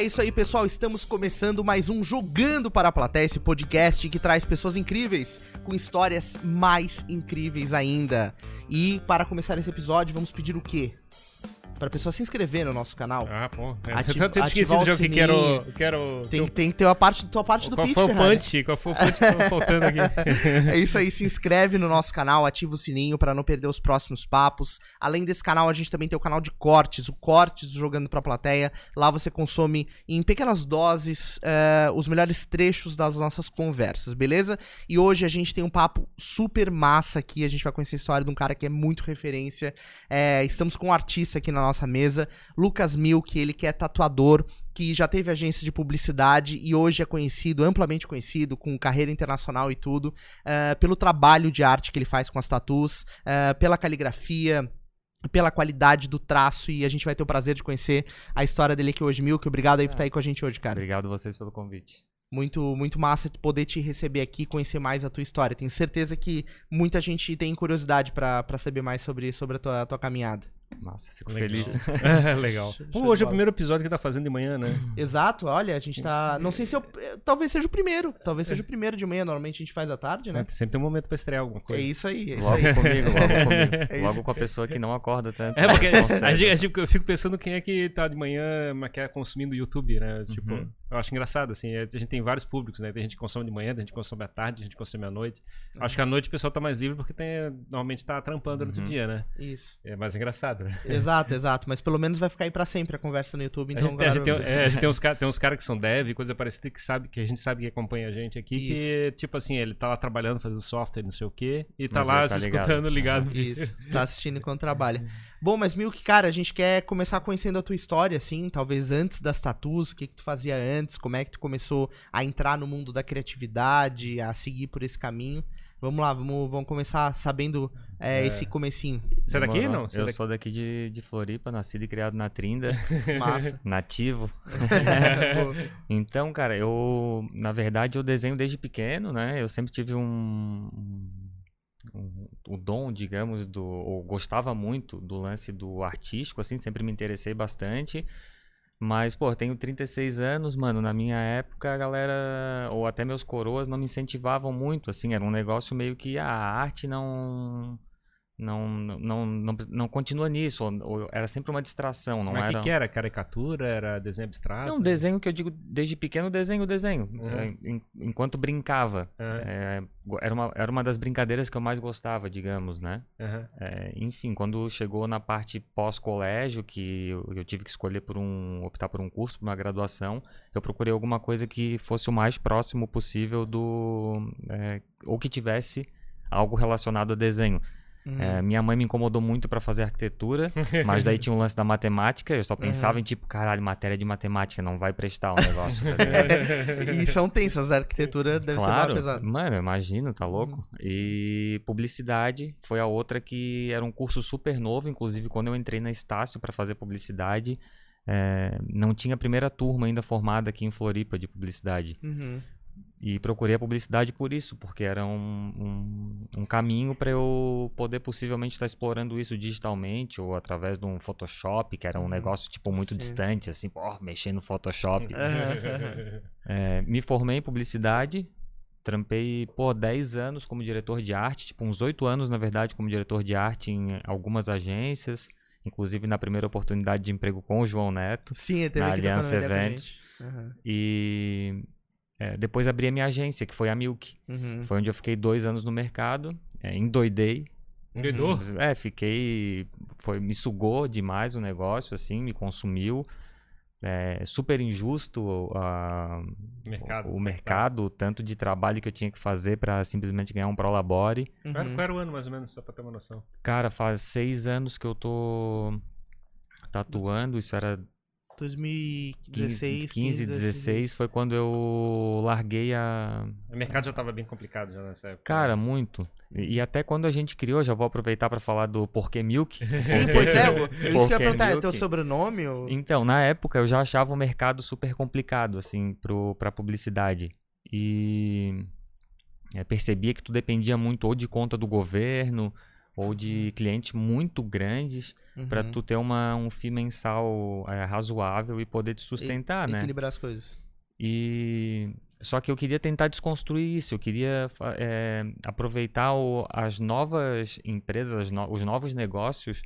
É isso aí, pessoal. Estamos começando mais um Jogando para a Plateia, esse podcast que traz pessoas incríveis com histórias mais incríveis ainda. E para começar esse episódio, vamos pedir o quê? Pra pessoa se inscrever no nosso canal. Ah, pô. É, Ativa- eu tinha esquecido ativar o já o que quero. quero Tem, tem que ter a parte, tua parte do Qual pitch, foi o punch? Qual foi o punch que faltando aqui? É isso aí, se inscreve no nosso canal, ativa o sininho pra não perder os próximos papos. Além desse canal, a gente também tem o canal de cortes, o Cortes do Jogando Pra Plateia. Lá você consome em pequenas doses eh, os melhores trechos das nossas conversas, beleza? E hoje a gente tem um papo super massa aqui, a gente vai conhecer a história de um cara que é muito referência. Eh, estamos com um artista aqui na nossa mesa, Lucas Milk, ele que é tatuador, que já teve agência de publicidade e hoje é conhecido, amplamente conhecido, com carreira internacional e tudo, eh, pelo trabalho de arte que ele faz com as tatus, eh, pela caligrafia, pela qualidade do traço e a gente vai ter o prazer de conhecer a história dele aqui hoje, Milk. Obrigado aí por estar aí com a gente hoje, cara. Obrigado vocês pelo convite. Muito, muito massa poder te receber aqui, conhecer mais a tua história. Tenho certeza que muita gente tem curiosidade pra saber mais sobre, sobre a tua, a tua caminhada. Massa, fico Legal. feliz. É, Legal. Pô, hoje é o primeiro episódio que tá fazendo de manhã, né? Exato, olha, a gente tá. Não sei se eu. eh, Talvez seja o primeiro. Talvez seja o primeiro de manhã. Normalmente a gente faz à tarde, né? Sempre tem um momento pra estrear alguma É coisa. isso aí, é isso Logo aí. comigo, logo comigo. É. Logo com a pessoa que não acorda tanto. É, porque a gente, a gente- eu fico pensando quem é que tá de manhã, mas quer consumindo YouTube, né? Tipo, Uhum. Eu acho engraçado, assim, a gente tem vários públicos, né? Tem gente que consome de manhã, tem gente que consome à tarde, tem gente que consome à noite. Acho que à noite o pessoal tá mais livre porque tem, normalmente tá trampando durante o Uhum. dia, né? Isso. É mais engraçado, né? Exato, exato. Mas pelo menos vai ficar aí pra sempre a conversa no YouTube. Então, a gente, a gente tem, é, a gente tem uns caras tem uns cara que são dev, coisa parecida que sabe que a gente sabe que acompanha a gente aqui, que tipo assim, ele tá lá trabalhando, fazendo software, não sei o quê, e tá Mas lá tá se ligado. escutando ligado. Isso, tá assistindo enquanto trabalha. Bom, mas Milk, cara, a gente quer começar conhecendo a tua história, assim, talvez antes das tatuas, o que que tu fazia antes, como é que tu começou a entrar no mundo da criatividade, a seguir por esse caminho. Vamos lá, vamos, vamos começar sabendo é, É. esse comecinho. Você é daqui, não? Você é Eu daqui? sou daqui de, de Floripa, nascido e criado na Trinda, Massa. nativo. Então, cara, eu, na verdade, eu desenho desde pequeno, né? Eu sempre tive um- o dom, digamos, do, ou gostava muito do lance do artístico, assim, sempre me interessei bastante. Mas, pô, tenho 36 anos, mano, na minha época a galera, ou até meus coroas, não me incentivavam muito, assim, era um negócio meio que "Ah, a arte não... Não, não, não, não continua nisso, ou, ou era sempre uma distração, não Mas o era... que, que era? Caricatura? Era desenho abstrato? Não, desenho que eu digo desde pequeno, desenho, desenho. Uhum. É, en- enquanto brincava. Aham, É, era, uma, era uma das brincadeiras que eu mais gostava, digamos, né? aham. É, enfim, quando chegou na parte pós-colégio, que eu, eu tive que escolher por um. optar por um curso, por uma graduação, eu procurei alguma coisa que fosse o mais próximo possível do. é, ou que tivesse algo relacionado a desenho. Hum, É, minha mãe me incomodou muito para fazer arquitetura, mas daí tinha um lance da matemática, eu só pensava em tipo, caralho, matéria de matemática, não vai prestar o negócio. tá? E são tensas, a arquitetura deve ser claro, mais pesada. mano, imagino, tá louco? E publicidade foi a outra que era um curso super novo, inclusive quando eu entrei na Estácio para fazer publicidade, é, não tinha a primeira turma ainda formada aqui em Floripa de publicidade. Uhum. E procurei a publicidade por isso, porque era um, um, um caminho para eu poder possivelmente estar explorando isso digitalmente ou através de um Photoshop, que era um Uhum. negócio tipo muito Sim. distante, assim, pô, mexer no Photoshop. É, me formei em publicidade, trampei, pô, 10 anos como diretor de arte, tipo uns 8 anos, na verdade, como diretor de arte em algumas agências, inclusive na primeira oportunidade de emprego com o João Neto. Sim, Na Aliança Eventos. gente. Aham. E é, depois abri a minha agência, que foi a Milk. Uhum. Foi onde eu fiquei dois anos no mercado, é, endoidei. Endoidou? É, fiquei. Foi, me sugou demais o negócio, assim, me consumiu. É, super injusto a, Mercado. o, o mercado, o tanto de trabalho que eu tinha que fazer pra simplesmente ganhar um prolabore. Uhum. Qual, qual era o ano, mais ou menos, só pra ter uma noção? Cara, faz seis anos que eu tô tatuando, isso era 2016, 15, 15 16, foi quando eu larguei a, O mercado já tava bem complicado já nessa época. Cara, muito. E, e até quando a gente criou, já vou aproveitar pra falar do porquê Milk. Sim, pois é. eu- Isso que eu ia perguntar, é teu sobrenome? Ou... Então, na época eu já achava o mercado super complicado, assim, pro, pra publicidade. E é, percebia que tu dependia muito ou de conta do governo ou de clientes muito grandes. Uhum. tu ter uma, um FII mensal é, razoável e poder te sustentar, né? Equilibrar as coisas. E só que eu queria tentar desconstruir isso. Eu queria eh, aproveitar o- as novas empresas, as no- os novos negócios,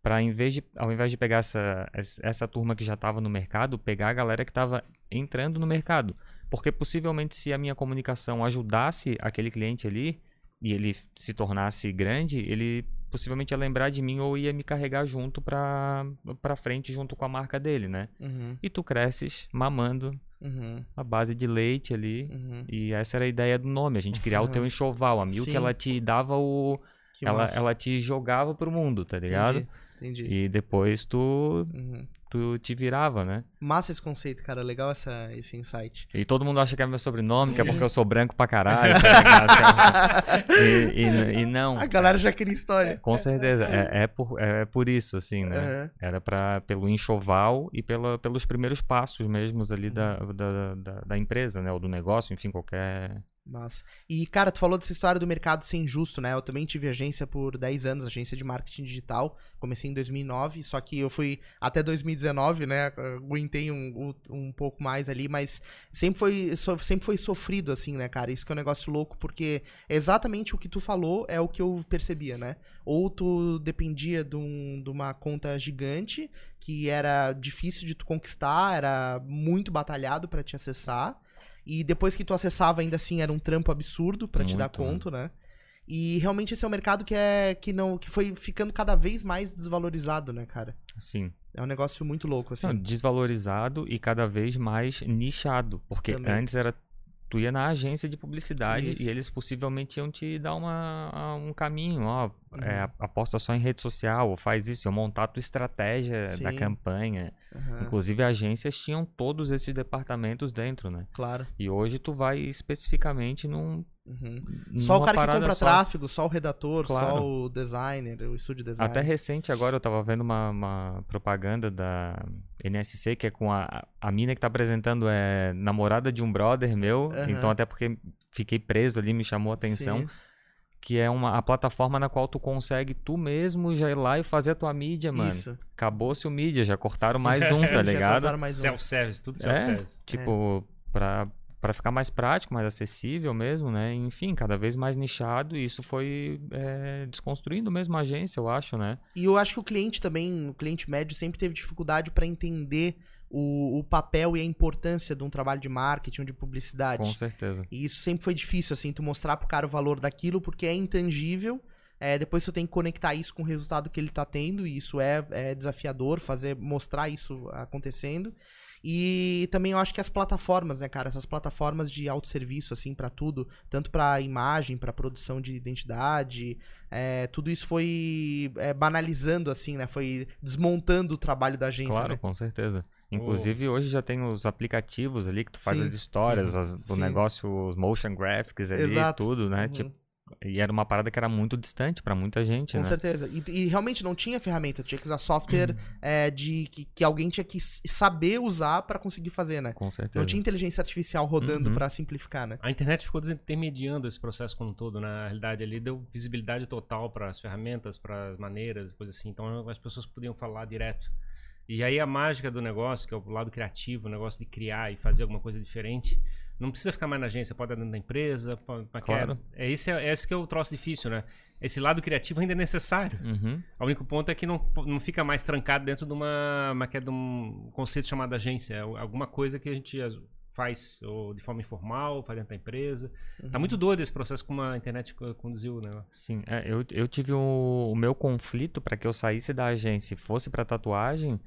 para em vez de, ao invés de pegar essa, es- essa turma que já estava no mercado, pegar a galera que estava entrando no mercado. Porque possivelmente se a minha comunicação ajudasse aquele cliente ali e ele se tornasse grande, ele possivelmente ia lembrar de mim ou ia me carregar junto para para frente junto com a marca dele, né? Uhum. E tu cresces mamando Uhum. a base de leite ali. Uhum. E essa era a ideia do nome, a gente criar o teu enxoval. A Milk, Sim. ela te dava o. Que Ela, massa. ela te jogava pro mundo, tá ligado? Entendi. Entendi. E depois tu, Uhum. Tu te virava, né? Massa esse conceito, cara. Legal essa, esse insight. E todo mundo acha que é meu sobrenome, que é Sim. porque eu sou branco pra caralho, tá e, e, e não. A galera já queria história. Com certeza. É, é, por, é por isso, assim, né? Aham. Era pra, pelo enxoval e pela, pelos primeiros passos mesmos ali da, da, da, da empresa, né? Ou do negócio, enfim, qualquer. Massa. E, cara, tu falou dessa história do mercado ser injusto, né? Eu também tive agência por 10 anos, agência de marketing digital. Comecei em 2009, só que eu fui até 2019, né? Aguentei um, um pouco mais ali, mas sempre foi, sempre foi sofrido, assim, né, cara? Isso que é um negócio louco, porque exatamente o que tu falou é o que eu percebia, né? Ou tu dependia de, um- de uma conta gigante, que era difícil de tu conquistar, era muito batalhado pra te acessar. E depois que tu acessava, ainda assim, era um trampo absurdo pra te dar né? conta, né? E realmente esse é um mercado que é que não que foi ficando cada vez mais desvalorizado, né, cara? Assim. É um negócio muito louco, assim. Não, desvalorizado e cada vez mais nichado. Porque Também. antes era. Tu ia na agência de publicidade Isso. e eles possivelmente iam te dar uma, um caminho, ó. Uhum. é, aposta só em rede social, ou faz isso, ou montar a tua estratégia da Sim. campanha. Aham, Inclusive, agências tinham todos esses departamentos dentro, né? claro. E hoje tu vai especificamente num. Uhum. Só o cara que compra só. tráfego, só o redator, só Claro. o designer, o estúdio design. Até recente agora eu tava vendo uma, uma propaganda da NSC que é com a, a mina que tá apresentando é namorada de um brother meu, Aham. então até porque fiquei preso ali, me chamou a atenção, Sim. que é uma a plataforma na qual tu consegue tu mesmo já ir lá e fazer a tua mídia, mano. Isso. Acabou-se o mídia, já cortaram mais um, tá ligado? Self-service, tudo É, self-service. tipo, pra, pra ficar mais prático, mais acessível mesmo, né? Enfim, cada vez mais nichado e isso foi é, desconstruindo mesmo a agência, eu acho, né? E eu acho que o cliente também, o cliente médio, sempre teve dificuldade pra entender o, o papel e a importância de um trabalho de marketing de publicidade. Com certeza. E isso sempre foi difícil, assim, tu mostrar pro cara o valor daquilo, porque é intangível. É, depois tu tem que conectar isso com o resultado que ele tá tendo, e isso é, é desafiador, fazer, mostrar isso acontecendo. E também eu acho que as plataformas, né, cara, essas plataformas de autosserviço, assim, pra tudo, tanto pra imagem, pra produção de identidade, é, tudo isso foi é, banalizando, assim, né, foi desmontando o trabalho da agência, Claro, né? com certeza. Inclusive, hoje já tem os aplicativos ali que tu faz Sim. as histórias, Uhum. as- do Sim. negócio, os motion graphics ali, Exato. tudo, né? Uhum. Tipo, e era uma parada que era muito distante pra muita gente, Com né? certeza. E, e realmente não tinha ferramenta, tinha que usar software Uhum. é, de que, que alguém tinha que saber usar pra conseguir fazer, né? Com certeza. Não tinha inteligência artificial rodando Uhum. pra simplificar, né? A internet ficou desintermediando esse processo como um todo, na realidade ali deu visibilidade total para as ferramentas, para as maneiras, coisas assim. Então as pessoas podiam falar direto. E aí a mágica do negócio, que é o lado criativo, o negócio de criar e fazer alguma coisa diferente, não precisa ficar mais na agência, pode ir dentro da empresa, pode, pode- Claro. É esse, é esse que é o troço difícil, né? Esse lado criativo ainda é necessário. Uhum. O único ponto é que não, não fica mais trancado dentro de uma, uma é de um conceito chamado agência. É alguma coisa que a gente faz ou de forma informal, faz dentro da empresa. Uhum. Tá muito doido esse processo como a internet co- conduziu, né? Sim, é, eu, eu tive o, o meu conflito pra que eu saísse da agência e fosse pra tatuagem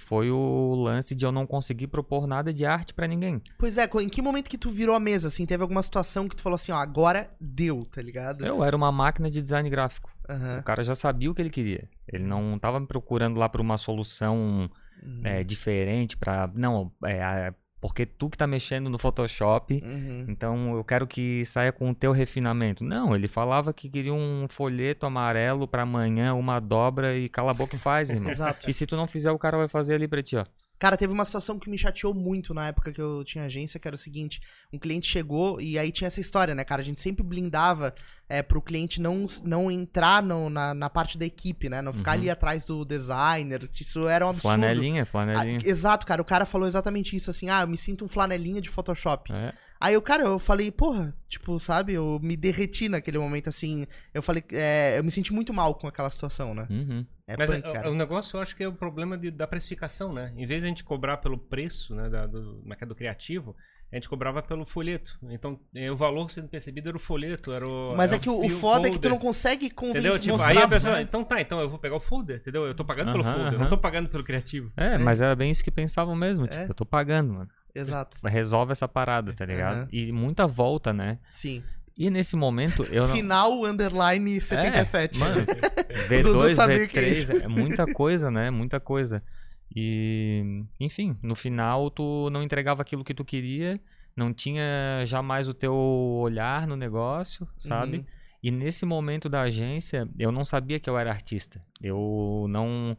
foi o lance de eu não conseguir propor nada de arte pra ninguém. Pois é, em que momento que tu virou a mesa, assim? Teve alguma situação que tu falou assim, ó, agora deu, tá ligado? Eu era uma máquina de design gráfico. Aham. O cara já sabia o que ele queria. Ele não tava me procurando lá por uma solução Uhum. é, diferente para não é, porque tu que tá mexendo no Photoshop Uhum. então eu quero que saia com o teu refinamento não ele falava que queria um folheto amarelo pra amanhã uma dobra e cala a boca e faz irmão Exato. e se tu não fizer o cara vai fazer ali pra ti ó Cara, teve uma situação que me chateou muito na época que eu tinha agência, que era o seguinte: um cliente chegou e aí tinha essa história, né, cara? A gente sempre blindava é, pro cliente não, não entrar no- na, na parte da equipe, né? Não ficar Uhum. ali atrás do designer. Isso era um absurdo. Flanelinha, Ah, flanelinha. exato, cara. O cara falou exatamente isso, assim, ah, eu me sinto um flanelinha de Photoshop. É. Aí o cara, eu falei, porra, tipo, sabe, eu me derreti naquele momento, assim. Eu falei, é, eu me senti muito mal com aquela situação, né? Uhum. É Mas punk, é- cara. o negócio eu acho que é o problema de- da precificação, né? Em vez de a gente cobrar pelo preço, né, da- do, é é, do criativo, a gente cobrava pelo folheto. Então, o valor sendo percebido era o folheto, era o. Mas é era que o, o foda é que tu folder. não consegue convencer? Tipo, mostrar... aí a pessoa, né? então tá, então eu vou pegar o folder, entendeu? Eu tô pagando pelo Aham, folder, eu aham. não tô pagando pelo criativo. É, É. mas era bem isso que pensavam mesmo. Tipo, É. eu tô pagando, mano. Exato, Resolve essa parada, tá ligado? Aham. E muita volta, né? sim. E nesse momento eu não. Final, underline 77. É, mano, Dudu V2, sabia que é V3, é muita coisa, né? Muita coisa. E, enfim, no final tu não entregava aquilo que tu queria, não tinha jamais o teu olhar no negócio, sabe? Uhum. E nesse momento da agência, eu não sabia que eu era artista. Eu não.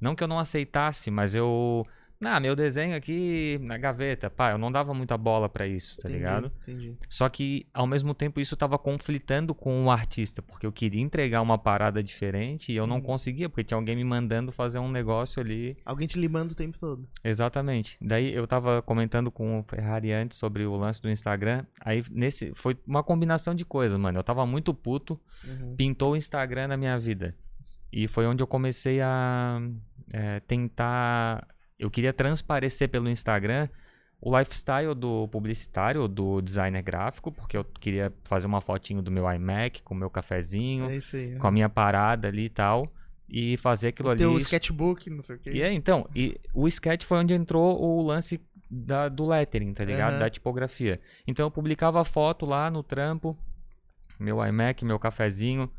Não que eu não aceitasse, mas eu. Ah, meu desenho aqui na gaveta. Pá, eu não dava muita bola pra isso, tá Entendi, ligado? Entendi. Só que, ao mesmo tempo, isso tava conflitando com o artista, porque eu queria entregar uma parada diferente e eu não Uhum. conseguia, porque tinha alguém me mandando fazer um negócio ali. Alguém te limando o tempo todo. Exatamente. Daí eu tava comentando com o Ferrari antes sobre o lance do Instagram. Aí nesse. Foi uma combinação de coisas, mano. Eu tava muito puto Uhum. pintou o Instagram na minha vida. E foi onde eu comecei a é, tentar. Eu queria transparecer pelo Instagram o lifestyle do publicitário, do designer gráfico, porque eu queria fazer uma fotinho do meu iMac com o meu cafezinho, É aí. com a minha parada ali e tal. E fazer aquilo ali. Teu sketchbook, não sei o quê. E é, então, e o sketch foi onde entrou o lance da- do lettering, tá ligado? Aham. Da tipografia. Então eu publicava a foto lá no trampo, meu iMac, meu cafezinho,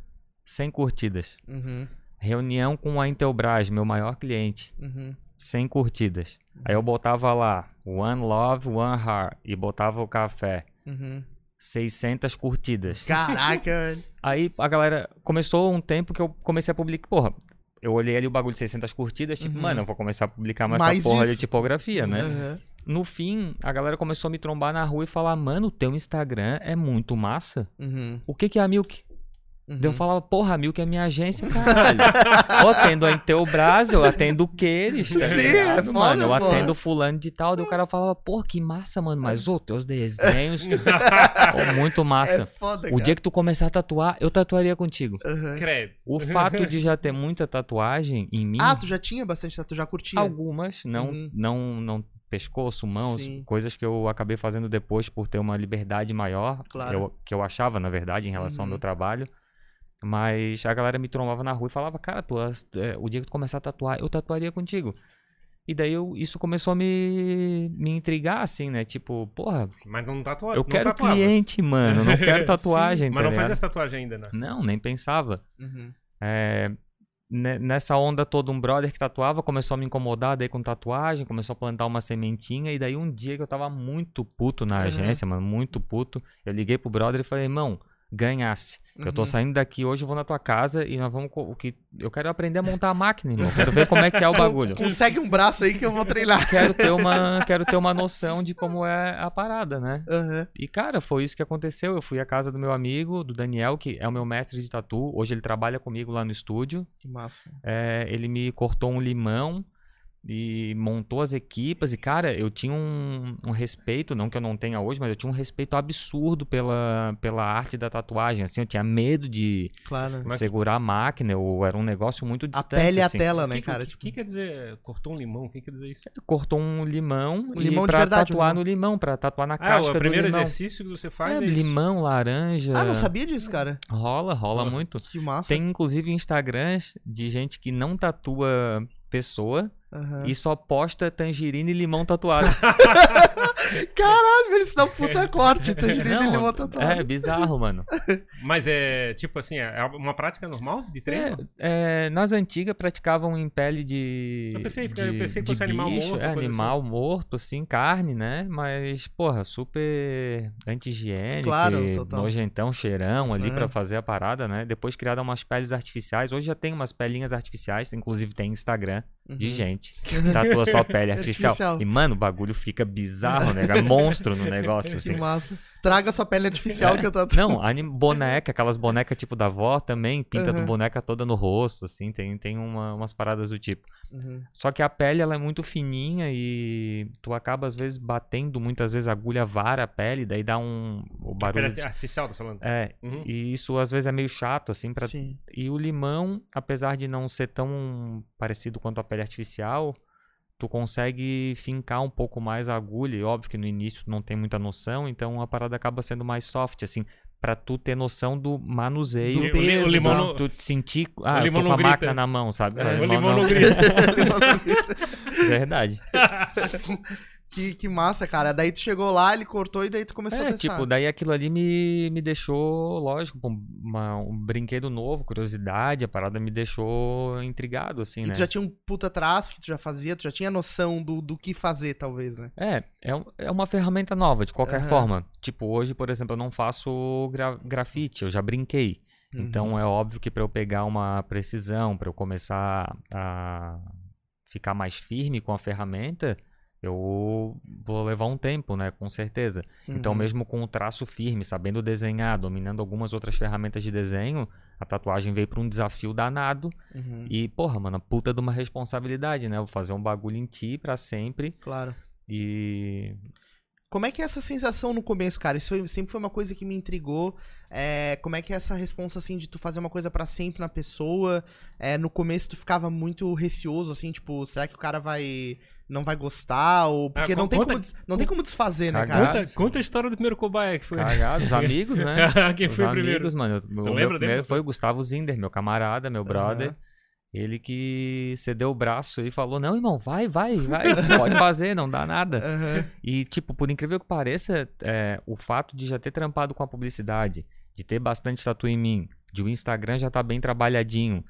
100 curtidas. Uhum, Reunião com a Intelbras, meu maior cliente, uhum. 100 curtidas. Aí eu botava lá, One Love, One Heart, e botava o café, Uhum. 600 curtidas. Caraca, velho. Aí a galera começou um tempo que eu comecei a publicar. Porra, eu olhei ali o bagulho de 600 curtidas, tipo, Uhum. mano, eu vou começar a publicar mais, Mais essa porra de tipografia, né? Uhum. No fim, a galera começou a me trombar na rua e falar: Mano, teu Instagram é muito massa. Uhum. O que, que é a Milk? Uhum. Daí eu falava, porra, a Milk é minha agência, caralho. eu atendo a Intelbras, eu atendo o Queires, tá Sim, ligado, é foda, mano? Eu porra. atendo fulano de tal. Daí o cara falava, porra, que massa, mano. Mas, ô, teus desenhos, pô, muito É massa. foda, o cara. dia que tu começar a tatuar, eu tatuaria contigo. Uhum. Credo. O fato de já ter muita tatuagem em mim, Ah, tu já tinha bastante, tu já curtia? algumas, não, Uhum. não, não pescoço, mãos, Sim. coisas que eu acabei fazendo depois por ter uma liberdade maior, Claro. que, eu, que eu achava, na verdade, em relação ao Uhum. meu trabalho. Mas a galera me trombava na rua e falava, cara, tu, é, o dia que tu começar a tatuar, eu tatuaria contigo. E daí eu, isso começou a me, me intrigar, assim, né? Tipo, porra, Mas não tatua, eu não quero tatuavas. cliente, mano, eu não quero tatuagem, Mas tá não ligado? faz essa tatuagem ainda, né? Não, nem pensava. Uhum. É, ne- nessa onda toda, um brother que tatuava começou a me incomodar daí com tatuagem, começou a plantar uma sementinha. E daí um dia que eu tava muito puto na Uhum. agência, mano, muito puto, eu liguei pro brother e falei, irmão, ganhasse. Eu tô Uhum. saindo daqui hoje, eu vou na tua casa e nós vamos. O que, eu quero aprender a montar a máquina, irmão. Quero ver como é que é o bagulho. Consegue um braço aí que eu vou treinar. Quero ter uma, quero ter uma noção de como é a parada, né? Aham. E, cara, foi isso que aconteceu. Eu fui à casa do meu amigo, do Daniel, que é o meu mestre de tatu. Hoje ele trabalha comigo lá no estúdio. Que massa. É, ele me cortou um limão e montou as equipas. E, cara, eu tinha um, um respeito, não que eu não tenha hoje, mas eu tinha um respeito absurdo pela, pela arte da tatuagem. Assim, eu tinha medo de Claro. Segurar a máquina. Eu, era um negócio muito A distante. pele e a assim. tela, O né, que, cara? o que, Tipo, que quer dizer cortou um limão? O que quer dizer isso? Cortou um limão, Um e limão de pra verdade, um tatuar limão. no limão, pra tatuar na Ah, casca o do primeiro limão. exercício que você faz É, é, isso. limão, laranja. Ah, não sabia disso, cara. Rola, rola muito. Que massa. Tem inclusive Instagrams de gente que não tatua pessoa Aham. e só posta tangerina e limão tatuado. Caralho, velho, isso dá um puta corte. Tangerina e limão Não, tatuado. é bizarro, mano. Mas é tipo assim, é uma prática normal de treino? É, é, nas antigas praticavam em pele de. Eu pensei- de, eu pensei que fosse animal bicho, morto, É, coisa animal morto, assim, carne, né? Mas, porra, super anti-higiênico, Claro, total. nojentão, cheirão ali É. pra fazer a parada, né? Depois criaram umas peles artificiais. Hoje já tem umas pelinhas artificiais, inclusive tem Instagram. De Uhum. gente que tatua sua pele artificial. Artificial. E, mano, o bagulho fica bizarro, né? É monstro no negócio, Que assim. massa. Traga sua pele artificial que eu tô. Não, anim- boneca, aquelas bonecas tipo da avó também, pinta Uhum. boneca toda no rosto, assim, tem, tem uma- umas paradas do tipo. Uhum. Só que a pele, ela é muito fininha e tu acaba, às vezes, batendo, muitas vezes a agulha vara a pele, daí dá um... o barulho... Pele de- artificial, tá falando? É, Uhum. e isso às vezes é meio chato, assim, pra... Sim. E o limão, apesar de não ser tão parecido quanto a pele artificial, tu consegue fincar um pouco mais a agulha. E óbvio que no início tu não tem muita noção, então a parada acaba sendo mais soft, assim, pra tu ter noção do manuseio. Do o, peso o limão não, Tu sentir, ah, eu limão tô não com a grita. máquina na mão, sabe? É, Ah, o limão não grita. Verdade. que, que massa, cara. Daí tu chegou lá, ele cortou e daí tu começou a É, testar. tipo, daí aquilo ali me, me deixou, lógico, um, uma- um brinquedo novo, curiosidade, a parada me deixou intrigado, assim, E né? tu já tinha um puta traço que tu já fazia, tu já tinha noção do, do que fazer, talvez, né? É, é, é uma ferramenta nova, de qualquer Aham. forma. Tipo, hoje, por exemplo, eu não faço gra- grafite, eu já brinquei. Uhum. Então é óbvio que para eu pegar uma precisão, para eu começar a ficar mais firme com a ferramenta, eu vou levar um tempo, né? Com certeza. Então, Uhum. mesmo com o traço firme, sabendo desenhar, dominando algumas outras ferramentas de desenho, a tatuagem veio para um desafio danado. Uhum. E, porra, mano, puta de uma responsabilidade, né? Eu vou fazer um bagulho em ti para sempre. Claro. E Como é que é essa sensação no começo, cara? Isso foi- sempre foi uma coisa que me intrigou. É, como é que é essa responsa, assim, de tu fazer uma coisa pra sempre na pessoa? É, no começo tu ficava muito receoso, assim, tipo, será que o cara vai... Não vai gostar? Ou... Porque Ah, não, tem conta- como, des- não tem como desfazer, né, Cagado. cara? Conta, conta a história do primeiro cobaia que foi. Cagado, os amigos, né? Quem os foi o primeiro? amigos, mano. O meu lembra dele? foi o Gustavo Zinder, meu camarada, meu brother. Aham. Ele que cedeu o braço e falou: Não, irmão, vai, vai, vai, pode fazer, não dá nada. Aham. E, tipo, por incrível que pareça, é, o fato de já ter trampado com a publicidade, de ter bastante tatu em mim, de o Instagram já tá bem trabalhadinho.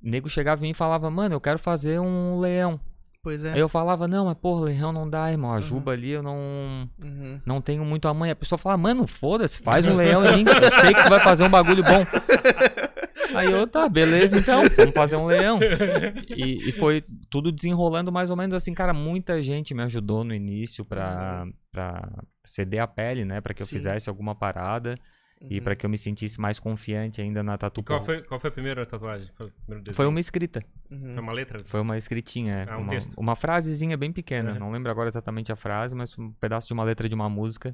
O nego chegava em mim e falava, mano, eu quero fazer um leão. Pois é. Aí eu falava, não, mas porra, leão não dá, irmão. A Uhum. juba ali eu não, Uhum. não tenho muito a mãe. A pessoa fala, mano, foda-se, faz um leão em mim. Eu sei que tu vai fazer um bagulho bom. Aí eu, tá, beleza então, vamos fazer um leão. E, e foi tudo desenrolando mais ou menos assim, cara. Muita gente me ajudou no início pra, pra ceder a pele, né? Pra que eu Sim. fizesse alguma parada e Uhum. pra que eu me sentisse mais confiante ainda na tatu. E qual foi, qual foi a primeira tatuagem? Foi, o primeiro desenho? Foi uma escrita. Uhum. Foi uma letra? Foi uma escritinha, é, Ah, um uma, texto. uma frasezinha bem pequena. Uhum. Não lembro agora exatamente a frase, mas um pedaço de uma letra de uma música.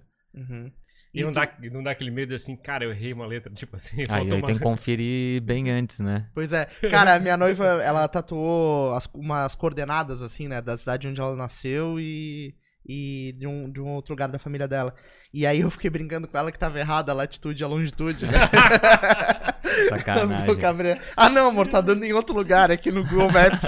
Uhum. E, não, tu- dá, não dá aquele medo assim, cara, eu errei uma letra, tipo assim. Aí, aí uma... tem que conferir bem antes, né? Pois é. Cara, a minha noiva, ela tatuou as- umas coordenadas, assim, né? Da cidade onde ela nasceu e, e de, um, de um outro lugar da família dela. E aí eu fiquei brincando com ela que tava errada a latitude e a longitude, né? Sacanagem. Ah, não, amor, tá dando em outro lugar aqui no Google Maps.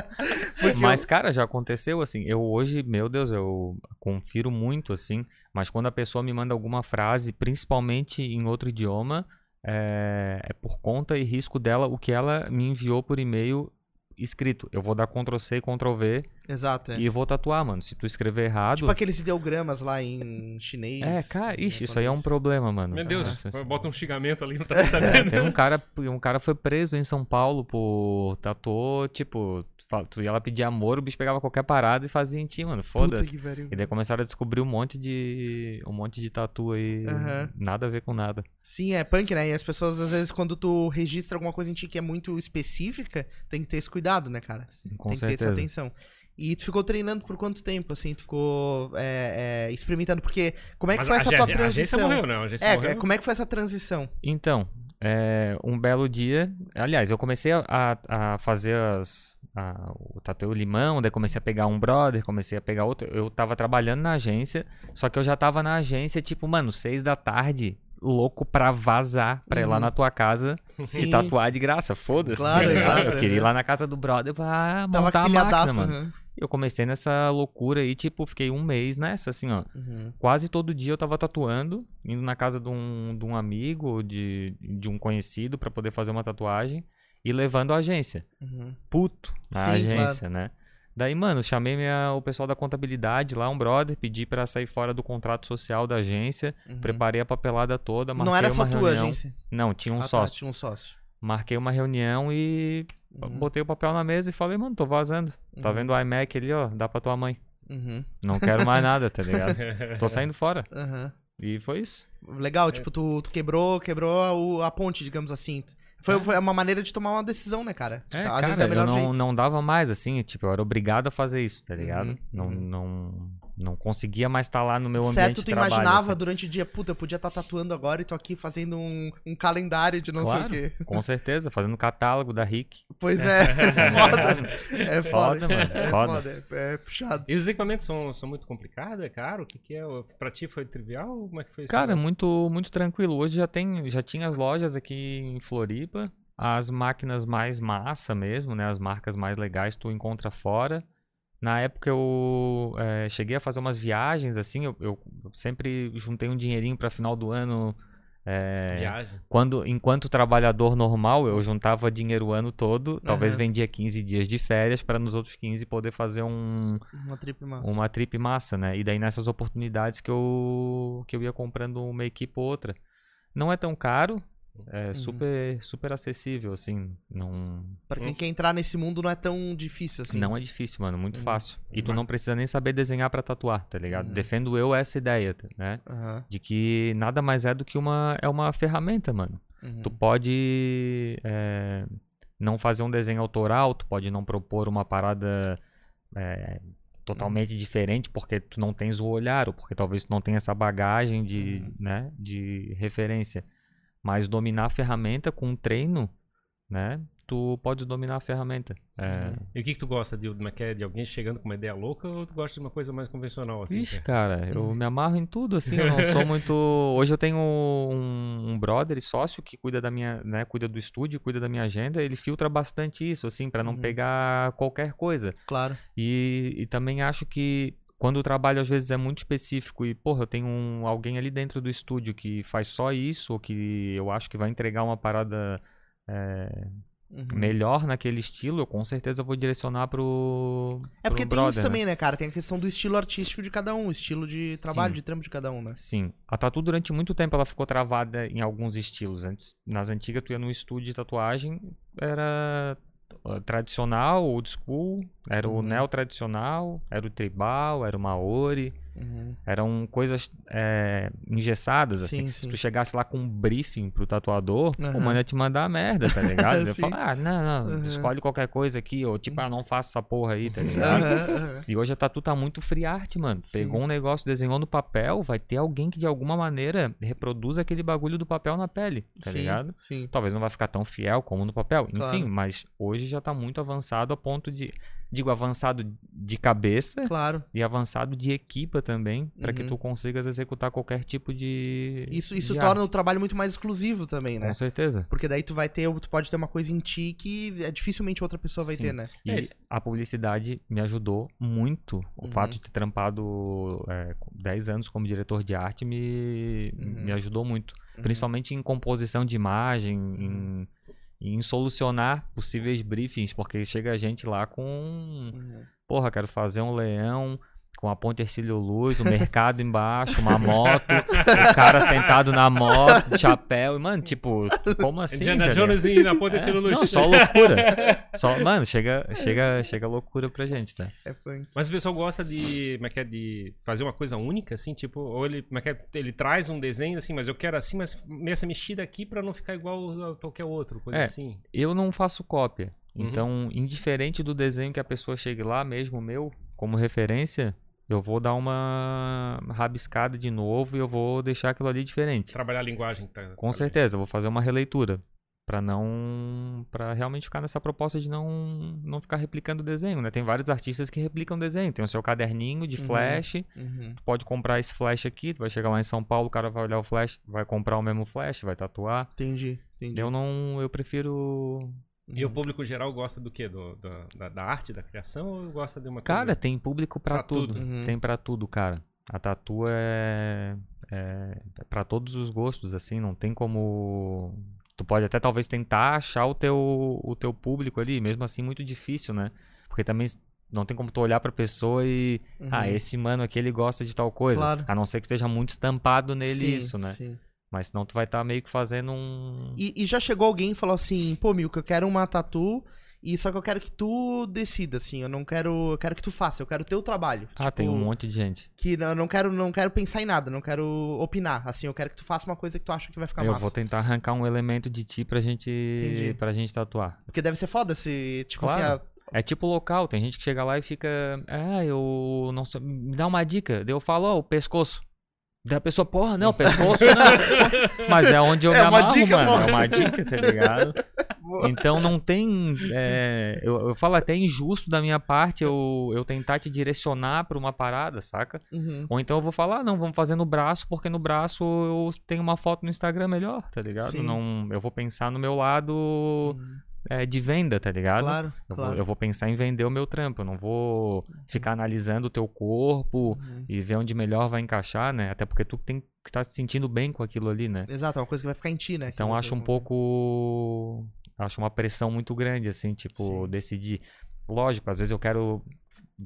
Mas, cara, já aconteceu assim. Eu hoje, meu Deus, eu confiro muito assim. Mas quando a pessoa me manda alguma frase, principalmente em outro idioma, é, é por conta e risco dela o que ela me enviou por e-mail escrito. Eu vou dar Ctrl C, Ctrl V eu... Exato, é. e vou tatuar, mano. Se tu escrever errado. Tipo aqueles ideogramas lá em chinês. É, cara, ixi, em isso aí é um problema, mano. Meu Deus, Nossa, bota um xingamento ali, não tá É, sabendo. tem um cara, um cara foi preso em São Paulo por tatuou, tipo, tu ia lá pedir amor, o bicho pegava qualquer parada e fazia em ti, mano. Puta Foda-se. E daí começaram a descobrir um monte de. um monte de tatu aí. Aham. Nada a ver com nada. Sim, é punk, né? E as pessoas, às vezes, quando tu registra alguma coisa em ti que é muito específica, tem que ter esse cuidado, né, cara? Sim, com tem que ter essa certeza. atenção. E tu ficou treinando por quanto tempo, assim? Tu ficou é, é, experimentando? Porque como é que Mas foi a, essa a, tua a agência transição? morreu, né? A agência É, morreu. como é que foi essa transição? Então, é, um belo dia. Aliás, eu comecei a, a fazer as. A- o tatu limão, daí comecei a pegar um brother, comecei a pegar outro. Eu tava trabalhando na agência, só que eu já tava na agência, tipo, mano, seis da tarde, louco pra vazar, pra ir lá Uhum. na tua casa Sim. e tatuar de graça, foda-se. Claro, exato, Eu queria ir lá na casa do brother pra Tava montar a máquina, mano. aham. Eu comecei nessa loucura aí, tipo, fiquei um mês nessa, assim, ó. Uhum. Quase todo dia eu tava tatuando, indo na casa de um, de um amigo ou de, de um conhecido pra poder fazer uma tatuagem e levando a agência. Uhum. Puto na Sim, agência, né? Daí, mano, chamei minha, o pessoal da contabilidade lá, um brother, pedi pra sair fora do contrato social da agência, Uhum. preparei a papelada toda, marquei Não era só uma tua reunião. agência? Não, tinha um Ah, tá, sócio. tinha um sócio. Marquei uma reunião e Uhum. Botei o papel na mesa e falei, mano, tô vazando. Tá Uhum. vendo o iMac ali, ó, dá pra tua mãe. Uhum. Não quero mais nada, tá ligado? Tô saindo fora. Aham. E foi isso. Legal, tipo, tu, tu quebrou, quebrou a, a ponte, digamos assim. Foi, É. foi uma maneira de tomar uma decisão, né, cara? É, Às cara, vezes é melhor eu não, jeito. não dava mais, assim, tipo, eu era obrigado a fazer isso, tá ligado? Uhum, não, uhum. não, não conseguia mais estar lá no meu ambiente certo, de tu trabalho. imaginava assim. durante o dia, puta, eu podia estar tatuando agora e tô aqui fazendo um, um calendário de não Claro. sei o quê. Com certeza, fazendo catálogo da RIC. Pois é, é foda. É foda. Foda, mano, É foda. foda, é, é puxado. E os equipamentos são, são muito complicados, é caro? O que, que é? Pra ti foi trivial? Como é que foi isso? Cara, muito, muito tranquilo. Hoje já tem, já tinha as lojas aqui em Floripa. As máquinas mais massa mesmo, né? As marcas mais legais tu encontra fora. Na época eu eh, cheguei a fazer umas viagens assim. Eu, eu sempre juntei um dinheirinho para final do ano. eh, Viagem. quando, enquanto trabalhador normal, eu juntava dinheiro o ano todo. Talvez Aham. vendia 15 dias de férias para nos outros 15 poder fazer um, Uma trip massa. uma trip massa, né? E daí nessas oportunidades que eu, que eu ia comprando uma equipe ou outra. Não é tão caro, é Uhum. super, super acessível, assim. Não, Pra quem quer entrar nesse mundo não é tão difícil assim. não é difícil, mano, muito Uhum. fácil. E tu Uhum. não precisa nem saber desenhar pra tatuar, tá ligado? Uhum. Defendo eu essa ideia, né? Aham, De que nada mais é do que uma, é uma ferramenta, mano. uhum. Tu pode é, não fazer um desenho autoral, tu pode não propor uma parada é, totalmente diferente porque tu não tens o olhar, ou porque talvez tu não tenha essa bagagem de, Uhum. né, de referência. Mas dominar a ferramenta com um treino, né? Tu podes dominar a ferramenta. É, E o que, que tu gosta de, como é é, de alguém chegando com uma ideia louca ou tu gosta de uma coisa mais convencional? Assim, Ixi, é? cara, eu me amarro em tudo, assim, eu não sou muito... Hoje eu tenho um, um brother e sócio que cuida da minha, né, cuida do estúdio, cuida da minha agenda, ele filtra bastante isso, assim, pra não Uhum. pegar qualquer coisa. Claro. E, e também acho que quando o trabalho às vezes é muito específico e, porra, eu tenho um, alguém ali dentro do estúdio que faz só isso, ou que eu acho que vai entregar uma parada é, Uhum. melhor naquele estilo, eu com certeza vou direcionar pro. É porque pro tem brother, isso né? também, né, cara? Tem a questão do estilo artístico de cada um, estilo de trabalho, Sim. de trampo de cada um, né? Sim. A tatu durante muito tempo ela ficou travada em alguns estilos. Antes, nas antigas tu ia no estúdio de tatuagem, era tradicional, old school, era Uhum. o neo tradicional, era o tribal, era o maori, Uhum. eram coisas é, engessadas assim. Sim, Se sim. tu chegasse lá com um briefing pro tatuador, Aham. o mano ia te mandar a merda, tá ligado? Ele ia Sim. falar, ah, não, não, Aham. escolhe qualquer coisa aqui, ou tipo, ah, não faça essa porra aí, tá ligado? E hoje a tatu tá muito free art, mano. Sim. Pegou um negócio, desenhou no papel, vai ter alguém que de alguma maneira reproduz aquele bagulho do papel na pele, tá sim, ligado? Sim. Talvez não vai ficar tão fiel como no papel. Claro. Enfim, mas hoje já tá muito avançado a ponto de. Digo, avançado de cabeça Claro. e avançado de equipa também, pra que Uhum. tu consigas executar qualquer tipo de. Isso, isso de torna arte. o trabalho muito mais exclusivo também, né? Com certeza. Porque daí tu vai ter, tu pode ter uma coisa em ti que é, dificilmente outra pessoa vai Sim. ter, né? E É a publicidade me ajudou muito. O Uhum. fato de ter trampado é, com 10 anos como diretor de arte me, Uhum. me ajudou muito. Uhum. Principalmente em composição de imagem, em, em solucionar possíveis briefings, porque chega a gente lá com. Uhum. Porra, quero fazer um leão com a ponte Ercílio Luz, o mercado embaixo, uma moto, o cara sentado na moto, de chapéu. E, mano, tipo, como assim? Indiana ligado? Jones e na ponta desse Lulu. Não, só loucura. Só, mano, chega, chega, chega loucura pra gente, tá? É funk. Mas o pessoal gosta de, como é que é, de fazer uma coisa única, assim, tipo, ou ele, como é que é, ele traz um desenho assim, mas eu quero assim, mas essa mexida aqui pra não ficar igual a qualquer outro, coisa É. assim. Eu não faço cópia. Uhum. Então, indiferente do desenho que a pessoa chegue lá, mesmo o meu, como referência, eu vou dar uma rabiscada de novo e eu vou deixar aquilo ali diferente. Trabalhar a linguagem. Tá, Com certeza, eu vou fazer uma releitura. Pra não. para realmente ficar nessa proposta de não, não ficar replicando o desenho, né? Tem vários artistas que replicam desenho. Tem o seu caderninho de Uhum. flash. Uhum. Tu pode comprar esse flash aqui, tu vai chegar lá em São Paulo, o cara vai olhar o flash, vai comprar o mesmo flash, vai tatuar. Entendi, entendi. Eu não. Eu prefiro. E o público geral gosta do quê? Do, do- da, da arte, da criação, ou gosta de uma coisa... Cara, tem público pra Pra tudo. tudo. Uhum. Tem pra tudo, cara. A tatu é. É para todos os gostos, assim, não tem como. Tu pode até talvez tentar achar o teu, o teu público ali, mesmo assim, muito difícil, né? Porque também não tem como tu olhar pra pessoa e. Uhum. Ah, esse mano aqui ele gosta de tal coisa. Claro. A não ser que esteja muito estampado nele Sim, isso, né? sim. Mas senão tu vai estar meio que fazendo um. E, e já chegou alguém e falou assim, pô, Milka, eu quero uma tatu E só que eu quero que tu decida, assim. Eu não quero. Eu quero que tu faça, eu quero o teu trabalho. Ah, tem Tipo, um monte de gente. Que não, eu não quero, não quero pensar em nada, não quero opinar. Assim, eu quero que tu faça uma coisa que tu acha que vai ficar eu massa. vou tentar arrancar um elemento de ti pra gente, Entendi. pra gente tatuar. Porque deve ser foda se, tipo Claro. assim, É tipo local, tem gente que chega lá e fica. Ah, eu não sei. Me dá uma dica. Daí eu falo, ó, o pescoço. Daí a pessoa, porra, não, pescoço não. Mas é onde eu É me amarro, dica, mano. porra. É uma dica, tá ligado? Então não tem. é, eu, eu falo até injusto da minha parte eu, eu tentar te direcionar pra uma parada, saca? Uhum. Ou então eu vou falar, não, vamos fazer no braço, porque no braço eu tenho uma foto no Instagram melhor, tá ligado? Sim. Não, eu vou pensar no meu lado é, de venda, tá ligado? Claro, Eu, claro. vou, eu vou pensar em vender o meu trampo, eu não vou ficar analisando o teu corpo Uhum. e ver onde melhor vai encaixar, né? Até porque tu tem que estar se sentindo bem com aquilo ali, né? Exato, é uma coisa que vai ficar em ti, né? Então acho um pouco. Acho uma pressão muito grande, assim, tipo, Sim. decidir. Lógico, às vezes eu quero.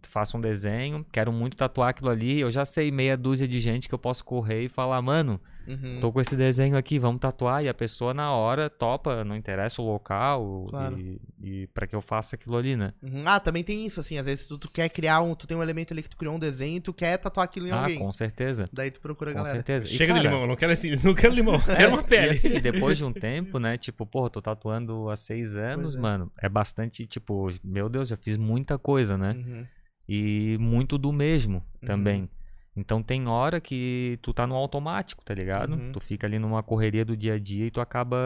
Faço um desenho, quero muito tatuar aquilo ali. Eu já sei meia dúzia de gente que eu posso correr e falar, mano, Uhum. tô com esse desenho aqui, vamos tatuar. E a pessoa na hora topa, não interessa o local Claro. e, e para que eu faça aquilo ali, né? Uhum. Ah, também tem isso, assim, às vezes tu, tu quer criar um. Tu tem um elemento ali que tu criou um desenho e tu quer tatuar aquilo em Ah, alguém. com certeza. Daí tu procura a Com galera. certeza. E, Chega de cara, limão, não quero assim, não quero limão, quero uma E pele. assim, depois de um tempo, né? Tipo, porra, tô tatuando há seis anos, é. mano. É bastante, tipo, meu Deus, já fiz muita coisa, né? Uhum. E muito do mesmo Uhum. também. Então tem hora que tu tá no automático, tá ligado? Uhum. Tu fica ali numa correria do dia a dia e tu acaba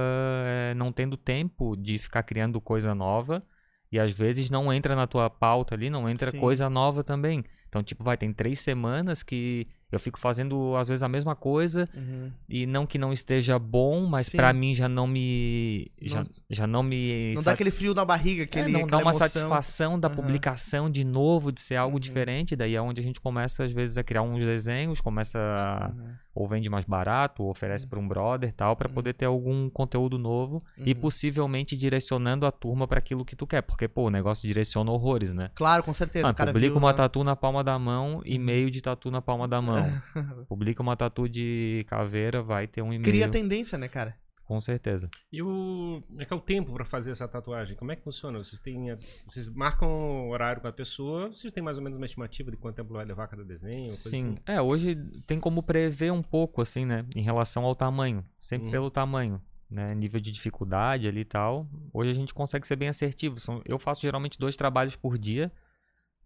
eh, não tendo tempo de ficar criando coisa nova. E às vezes não entra na tua pauta ali, não entra Sim. coisa nova também. Então, tipo, vai, tem três semanas que eu fico fazendo às vezes a mesma coisa Uhum. e não que não esteja bom, mas pra mim já não me já, Não- já não me Não dá aquele satis- frio na barriga, é, aquele. não dá uma emoção. satisfação da Aham. publicação de novo, de ser algo Uhum. diferente. Daí é onde a gente começa, às vezes, a criar uns desenhos, começa a, Uhum. ou vende mais barato, ou oferece pra um brother e tal, pra Uhum. poder ter algum conteúdo novo e Uhum. possivelmente direcionando a turma pra aquilo que tu quer. Porque, pô, o negócio direciona horrores, né? Claro, com certeza. Mano, cara publica viu, uma né? tatu na palma da mão, e-mail de tatu na palma da mão. publica uma tatu de caveira, vai ter um e-mail. Cria tendência, né, cara? Com certeza. E o. Como é que é o tempo pra fazer essa tatuagem? Como é que funciona? Vocês têm. a- Vocês marcam o horário com a pessoa, vocês têm mais ou menos uma estimativa de quanto tempo vai levar cada desenho? coisa Sim. assim? É, hoje tem como prever um pouco, assim, né? Em relação ao tamanho. Sempre Uhum. pelo tamanho. Né, nível de dificuldade ali e tal. Hoje a gente consegue ser bem assertivo. São, eu faço geralmente dois trabalhos por dia,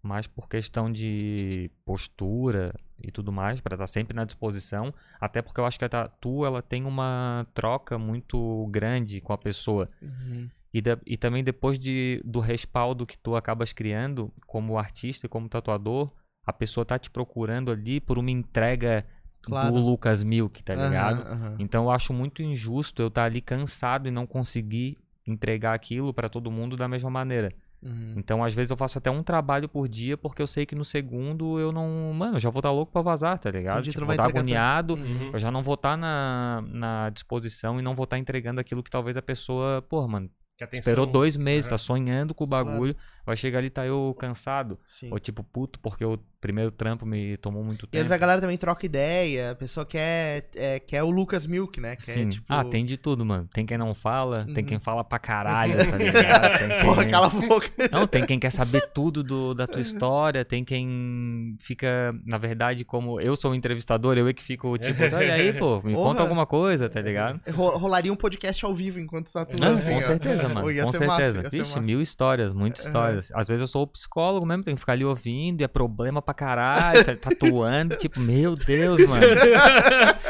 mais por questão de postura e tudo mais, para estar sempre na disposição. Até porque eu acho que a tatu ela tem uma troca muito grande com a pessoa. Uhum. E, da- e também depois de, do respaldo que tu acabas criando como artista e como tatuador, a pessoa tá te procurando ali por uma entrega Claro. do Lucas Milk, tá ligado? aham. Então eu acho muito injusto eu estar ali cansado e não conseguir entregar aquilo pra todo mundo da mesma maneira. Uhum. Então às vezes eu faço até um trabalho por dia porque eu sei que no segundo eu não, mano, eu já vou estar louco pra vazar, tá ligado? Entendi, Tipo, vou estar entregar agoniado, Uhum. eu já não vou estar na, na disposição e não vou estar entregando aquilo que talvez a pessoa, pô, mano, Esperou dois meses, Aham. tá sonhando com o bagulho. Vai chegar ali, tá eu cansado. Sim. Ou tipo, puto, porque o primeiro trampo me tomou muito E tempo. vezes a galera também troca ideia, a pessoa quer, é, quer o Lucas Milk, né? Quer, Sim. tipo... Ah, tem de tudo, mano. Tem quem não fala, tem Uhum. quem fala pra caralho, tá ligado? Tem quem... Porra, cala a boca. Não, tem quem quer saber tudo do, da tua história, tem quem fica, na verdade, como eu sou o entrevistador, eu é que fico tipo, tá, e aí, pô, me conta alguma coisa, tá ligado? Ro- Rolaria um podcast ao vivo enquanto tá tudo Não, assim, com ó. certeza, mano. Com certeza. massa, Vixe, mil histórias, muitas histórias. Às vezes eu sou o psicólogo mesmo, tenho que ficar ali ouvindo, e é problema pra caralho, tá tatuando, tipo, meu Deus, mano.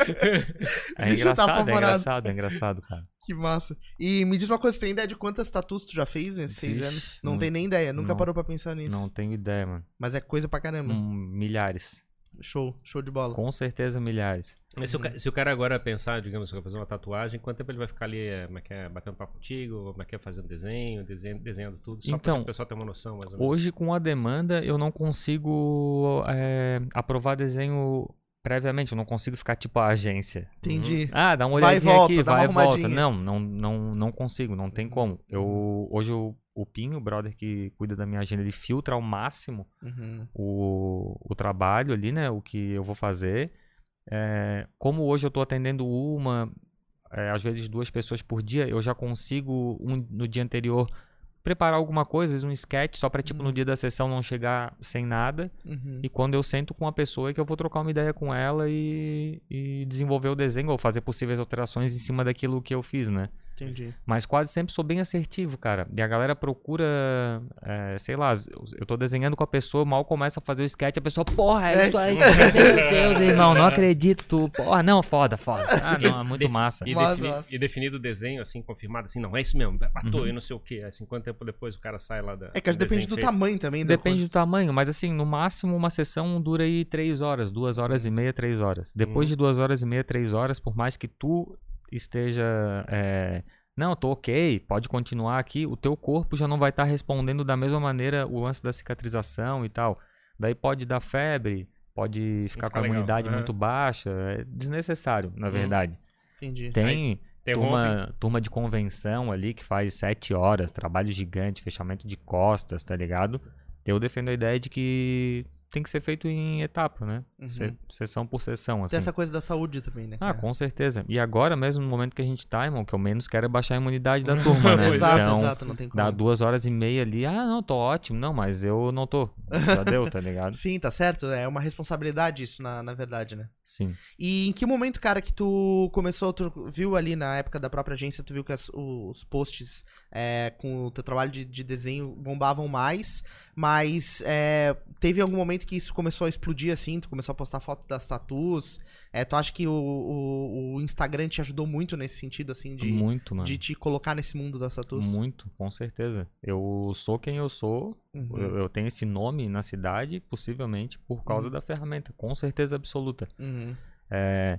É tá engraçado, é engraçado, é engraçado, cara. Que massa. E me diz uma coisa, tu tem ideia de quantas tatus tu já fez nesses seis anos? Não não- tem nem ideia, nunca não- parou pra pensar nisso. Não tenho ideia, mano. Mas é coisa pra caramba. Hum, milhares. Show, show de bola. Com certeza, milhares. Mas se o, ca- se o cara agora pensar, digamos, eu fazer uma tatuagem, quanto tempo ele vai ficar ali, é, como é que é, batendo papo contigo, como é que é fazendo desenho, desenho desenhando tudo, só Então, pra o pessoal ter uma noção, mais ou menos. Hoje, com a demanda, eu não consigo é, aprovar desenho previamente. Eu não consigo ficar tipo a agência. Entendi. Ah, dá uma Vai olhadinha volta, aqui, vai e volta. Não, não, não, não consigo, não tem como. Eu, hoje o, o Pinho, o brother que cuida da minha agenda, ele filtra ao máximo Uhum. o, o trabalho ali, né? O que eu vou fazer. É, como hoje eu tô atendendo uma, é, às vezes duas pessoas por dia, eu já consigo um, no dia anterior preparar alguma coisa, às vezes um sketch, só pra, tipo, Uhum. no dia da sessão não chegar sem nada. Uhum. E quando eu sento com uma pessoa é que eu vou trocar uma ideia com ela e, e desenvolver o desenho ou fazer possíveis alterações em cima daquilo que eu fiz, né? Entendi. Mas quase sempre sou bem assertivo, cara. E a galera procura, é, sei lá, eu tô desenhando com a pessoa, mal começa a fazer o sketch, a pessoa, porra, é isso aí, meu Deus, irmão, não acredito, tu, porra, não, foda, foda. Ah, não, é muito Defi- massa. E, defini- e definido o desenho, assim, confirmado, assim, não, é isso mesmo, matou Uhum. e não sei o quê. Assim, quanto tempo depois o cara sai lá da. É que do depende do feito? tamanho também. da Depende coisa. do tamanho, mas assim, no máximo uma sessão dura aí três horas, duas horas e meia, três horas. Depois Uhum. de duas horas e meia, três horas, por mais que tu esteja. é, não, tô ok, pode continuar aqui, o teu corpo já não vai estar respondendo da mesma maneira o lance da cicatrização e tal. Daí pode dar febre, pode ficar com a legal, imunidade aham. muito baixa. É desnecessário, na Uhum. verdade. Entendi. Tem turma, turma de convenção ali que faz sete horas, trabalho gigante, fechamento de costas, tá ligado? Eu defendo a ideia de que tem que ser feito em etapa, né? Uhum. Se- sessão por sessão, assim. Tem essa coisa da saúde também, né? Ah, É. com certeza. E agora mesmo, no momento que a gente tá, irmão, que eu menos quero é baixar a imunidade da turma, né? Exato, então, exato, não tem como. dá duas horas e meia ali, ah, não, tô ótimo. Não, mas eu não tô. Já deu, tá ligado? Sim, tá certo. É uma responsabilidade isso, na, na verdade, né? Sim. E em que momento, cara, que tu começou, tu viu ali na época da própria agência, tu viu que as- os posts é, com o teu trabalho de, de desenho bombavam mais, mas é, teve algum momento que isso começou a explodir assim, tu começou a postar foto das tatuas, é, tu acha que o, o, o Instagram te ajudou muito nesse sentido, assim, de, Muito, de te colocar nesse mundo das tatuas? Muito, com certeza. Eu sou quem eu sou, Uhum, Eu, eu tenho esse nome na cidade, possivelmente por causa da ferramenta, com certeza absoluta. uhum, É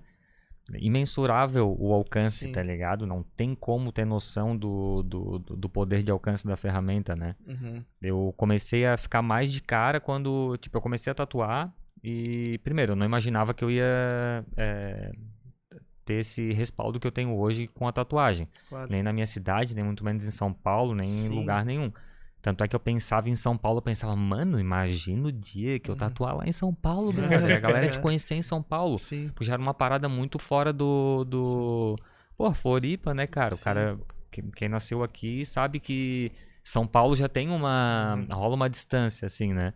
imensurável o alcance, Sim. tá ligado? Não tem como ter noção do, do, do poder de alcance da ferramenta, né? uhum, Eu comecei a ficar mais de cara quando, tipo, eu comecei a tatuar e, primeiro, eu não imaginava que eu ia é, ter esse respaldo que eu tenho hoje com a tatuagem claro. nem na minha cidade, nem muito menos em São Paulo, nem em Sim. lugar nenhum. Tanto é que eu pensava em São Paulo, eu pensava, mano, imagina o dia que eu Uhum. tatuar lá em São Paulo, brother. A galera te conhecer em São Paulo. Sim, Já era uma parada muito fora do. do... Pô, Floripa, né, cara? O Sim. cara. que- Quem nasceu aqui sabe que São Paulo já tem uma. Uhum. rola uma distância, assim, né?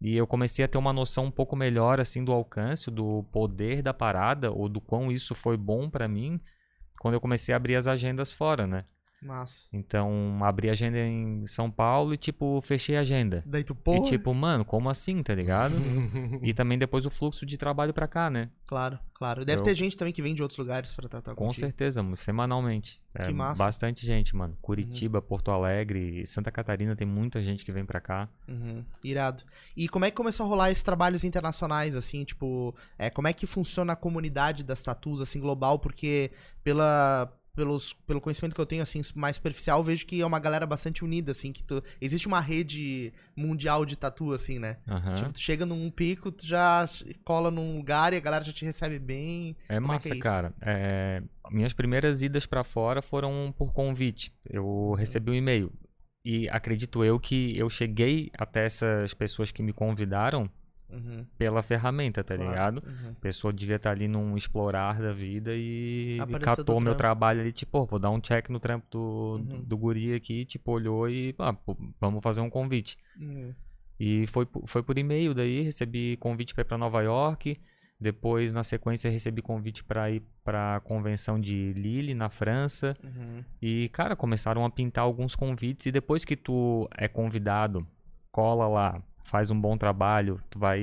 E eu comecei a ter uma noção um pouco melhor, assim, do alcance, do poder da parada, ou do quão isso foi bom pra mim, quando eu comecei a abrir as agendas fora, né? Massa. Então, abri a agenda em São Paulo e, tipo, fechei a agenda. Daí tu, porra, E, tipo, mano, como assim, tá ligado? e também depois o fluxo de trabalho pra cá, né? claro, claro. Deve Eu- ter gente também que vem de outros lugares pra tatuar Com contigo. certeza, semanalmente. É, Que massa. Uhum. Bastante gente, mano. Curitiba, Porto Alegre, Santa Catarina tem muita gente que vem pra cá. Uhum, irado. E como é que começou a rolar esses trabalhos internacionais, assim, tipo, é, como é que funciona a comunidade das tatuas, assim, global? Porque pela, pelos, pelo conhecimento que eu tenho, assim, mais superficial, vejo que é uma galera bastante unida, assim, que tu, existe uma rede mundial de tatu, assim, né? Aham. Tipo, tu chega num pico, tu já cola num lugar e a galera já te recebe bem. É Como é massa, é isso? cara. É, minhas primeiras idas pra fora foram por convite. Eu Uhum. recebi um e-mail. E acredito eu que eu cheguei até essas pessoas que me convidaram Uhum, pela ferramenta, tá claro. ligado? Uhum. A pessoa devia estar ali num explorar da vida e Apareceu catou meu trabalho ali, tipo, vou dar um check no trampo do, Uhum. do guri aqui, tipo, olhou e, ah, pô, vamos fazer um convite. Uhum. E foi, foi por e-mail daí, recebi convite para ir para Nova York. Depois, na sequência, recebi convite para ir para a convenção de Lille, na França. Uhum. E, cara, começaram a pintar alguns convites. E depois que tu é convidado, cola lá, faz um bom trabalho, tu vai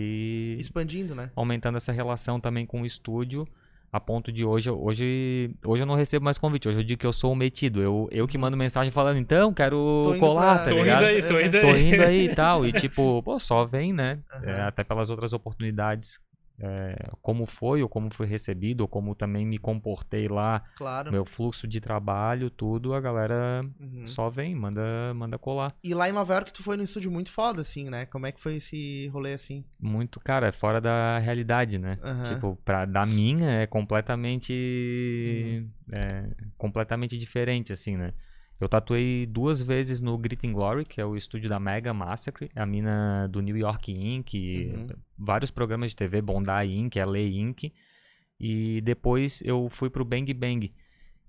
Expandindo, né? aumentando essa relação também com o estúdio. A ponto de hoje, hoje, hoje eu não recebo mais convite. Hoje eu digo que eu sou o metido. Eu, eu que mando mensagem falando, então, quero colar, pra- tá Tô tô ligado? indo aí, tô indo aí. tô indo aí e tal. E tipo, pô, só vem, né? Aham. É, até pelas outras oportunidades, é, como foi, ou como foi recebido, ou como também me comportei lá, Claro. meu fluxo de trabalho, tudo, a galera Uhum. só vem, manda, manda colar. E lá em Nova York tu foi num estúdio muito foda, assim, né? Como é que foi esse rolê, assim? Muito, cara, é fora da realidade, né? Aham. Tipo, pra, da minha é completamente. Uhum. É, completamente diferente, assim, né? Eu tatuei duas vezes no Grit and Glory, que é o estúdio da Mega Massacre, a mina do New York Inc., Uhum. vários programas de TV, Bondi Inc., LA Inc., e depois eu fui pro Bang Bang,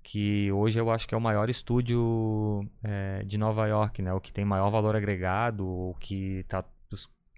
que hoje eu acho que é o maior estúdio é, de Nova York, né? O que tem maior valor agregado, o que tá.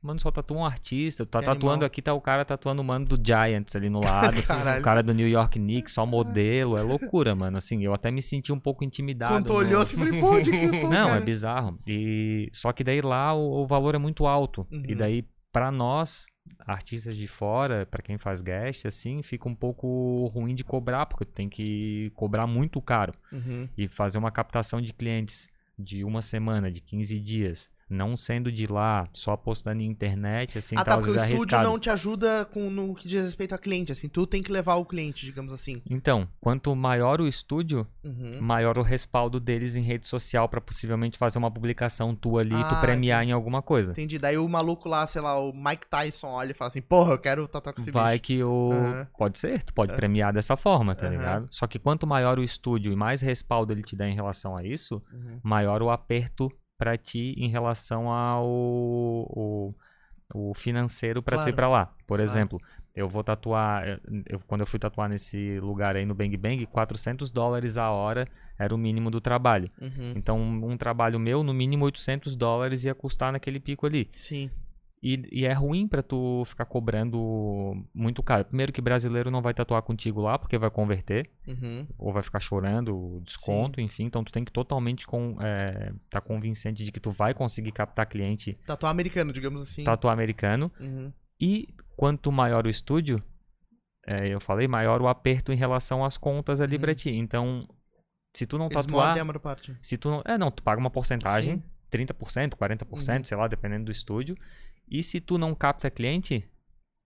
Mano, só tatua um artista. Tu tá Que tatuando animal. aqui, tá o cara tatuando o mano do Giants ali no lado. Caralho. o cara do New York Knicks, só modelo. É loucura, mano. Assim, eu até me senti um pouco intimidado. Quando tu no- olhou assim, falei, pô, onde que eu tô, Não, cara? é bizarro. E só que daí lá o, o valor é muito alto. Uhum. E daí pra nós, artistas de fora, pra quem faz guest assim, fica um pouco ruim de cobrar, porque tem que cobrar muito caro Uhum. e fazer uma captação de clientes de uma semana, de 15 dias, não sendo de lá, só postando em internet, assim, ah, tá, tá, porque o estúdio arriscado. não te ajuda com, no que diz respeito a cliente, assim, tu tem que levar o cliente, digamos assim. Então, quanto maior o estúdio, Uhum. maior o respaldo deles em rede social pra possivelmente fazer uma publicação tua ali e tu Ah, premiar em alguma coisa. Entendi. Daí o maluco lá, sei lá, o Mike Tyson olha e fala assim, porra, eu quero tatuar com esse Vai bicho. que o. Aham. Pode ser, tu pode Aham. premiar dessa forma, tá ligado? Só que quanto maior o estúdio e mais respaldo ele te dá em relação a isso, Uhum. maior o aperto pra ti em relação ao o, o financeiro tu Claro. ir pra lá. Por Claro. exemplo, eu vou tatuar. eu- eu- quando eu fui tatuar nesse lugar aí no Bang Bang, 400 dólares a hora era o mínimo do trabalho. Uhum. Então, um trabalho meu, no mínimo 800 dólares ia custar naquele pico ali. Sim. E, e é ruim pra tu ficar cobrando muito caro. Primeiro que brasileiro não vai tatuar contigo lá porque vai converter, Uhum. ou vai ficar chorando desconto, enfim. Então tu tem que totalmente com, é, tá convincente de que tu vai conseguir captar cliente Tatuar americano, digamos assim. tatuar americano. Uhum. E quanto maior o estúdio, é, eu falei, maior o aperto em relação às contas ali Uhum. pra ti. Então, se tu não Eles tatuar, mordem a parte. se tu não, é não, tu paga uma porcentagem, Sim. 30%, 40%, Uhum. sei lá, dependendo do estúdio. E se tu não capta cliente,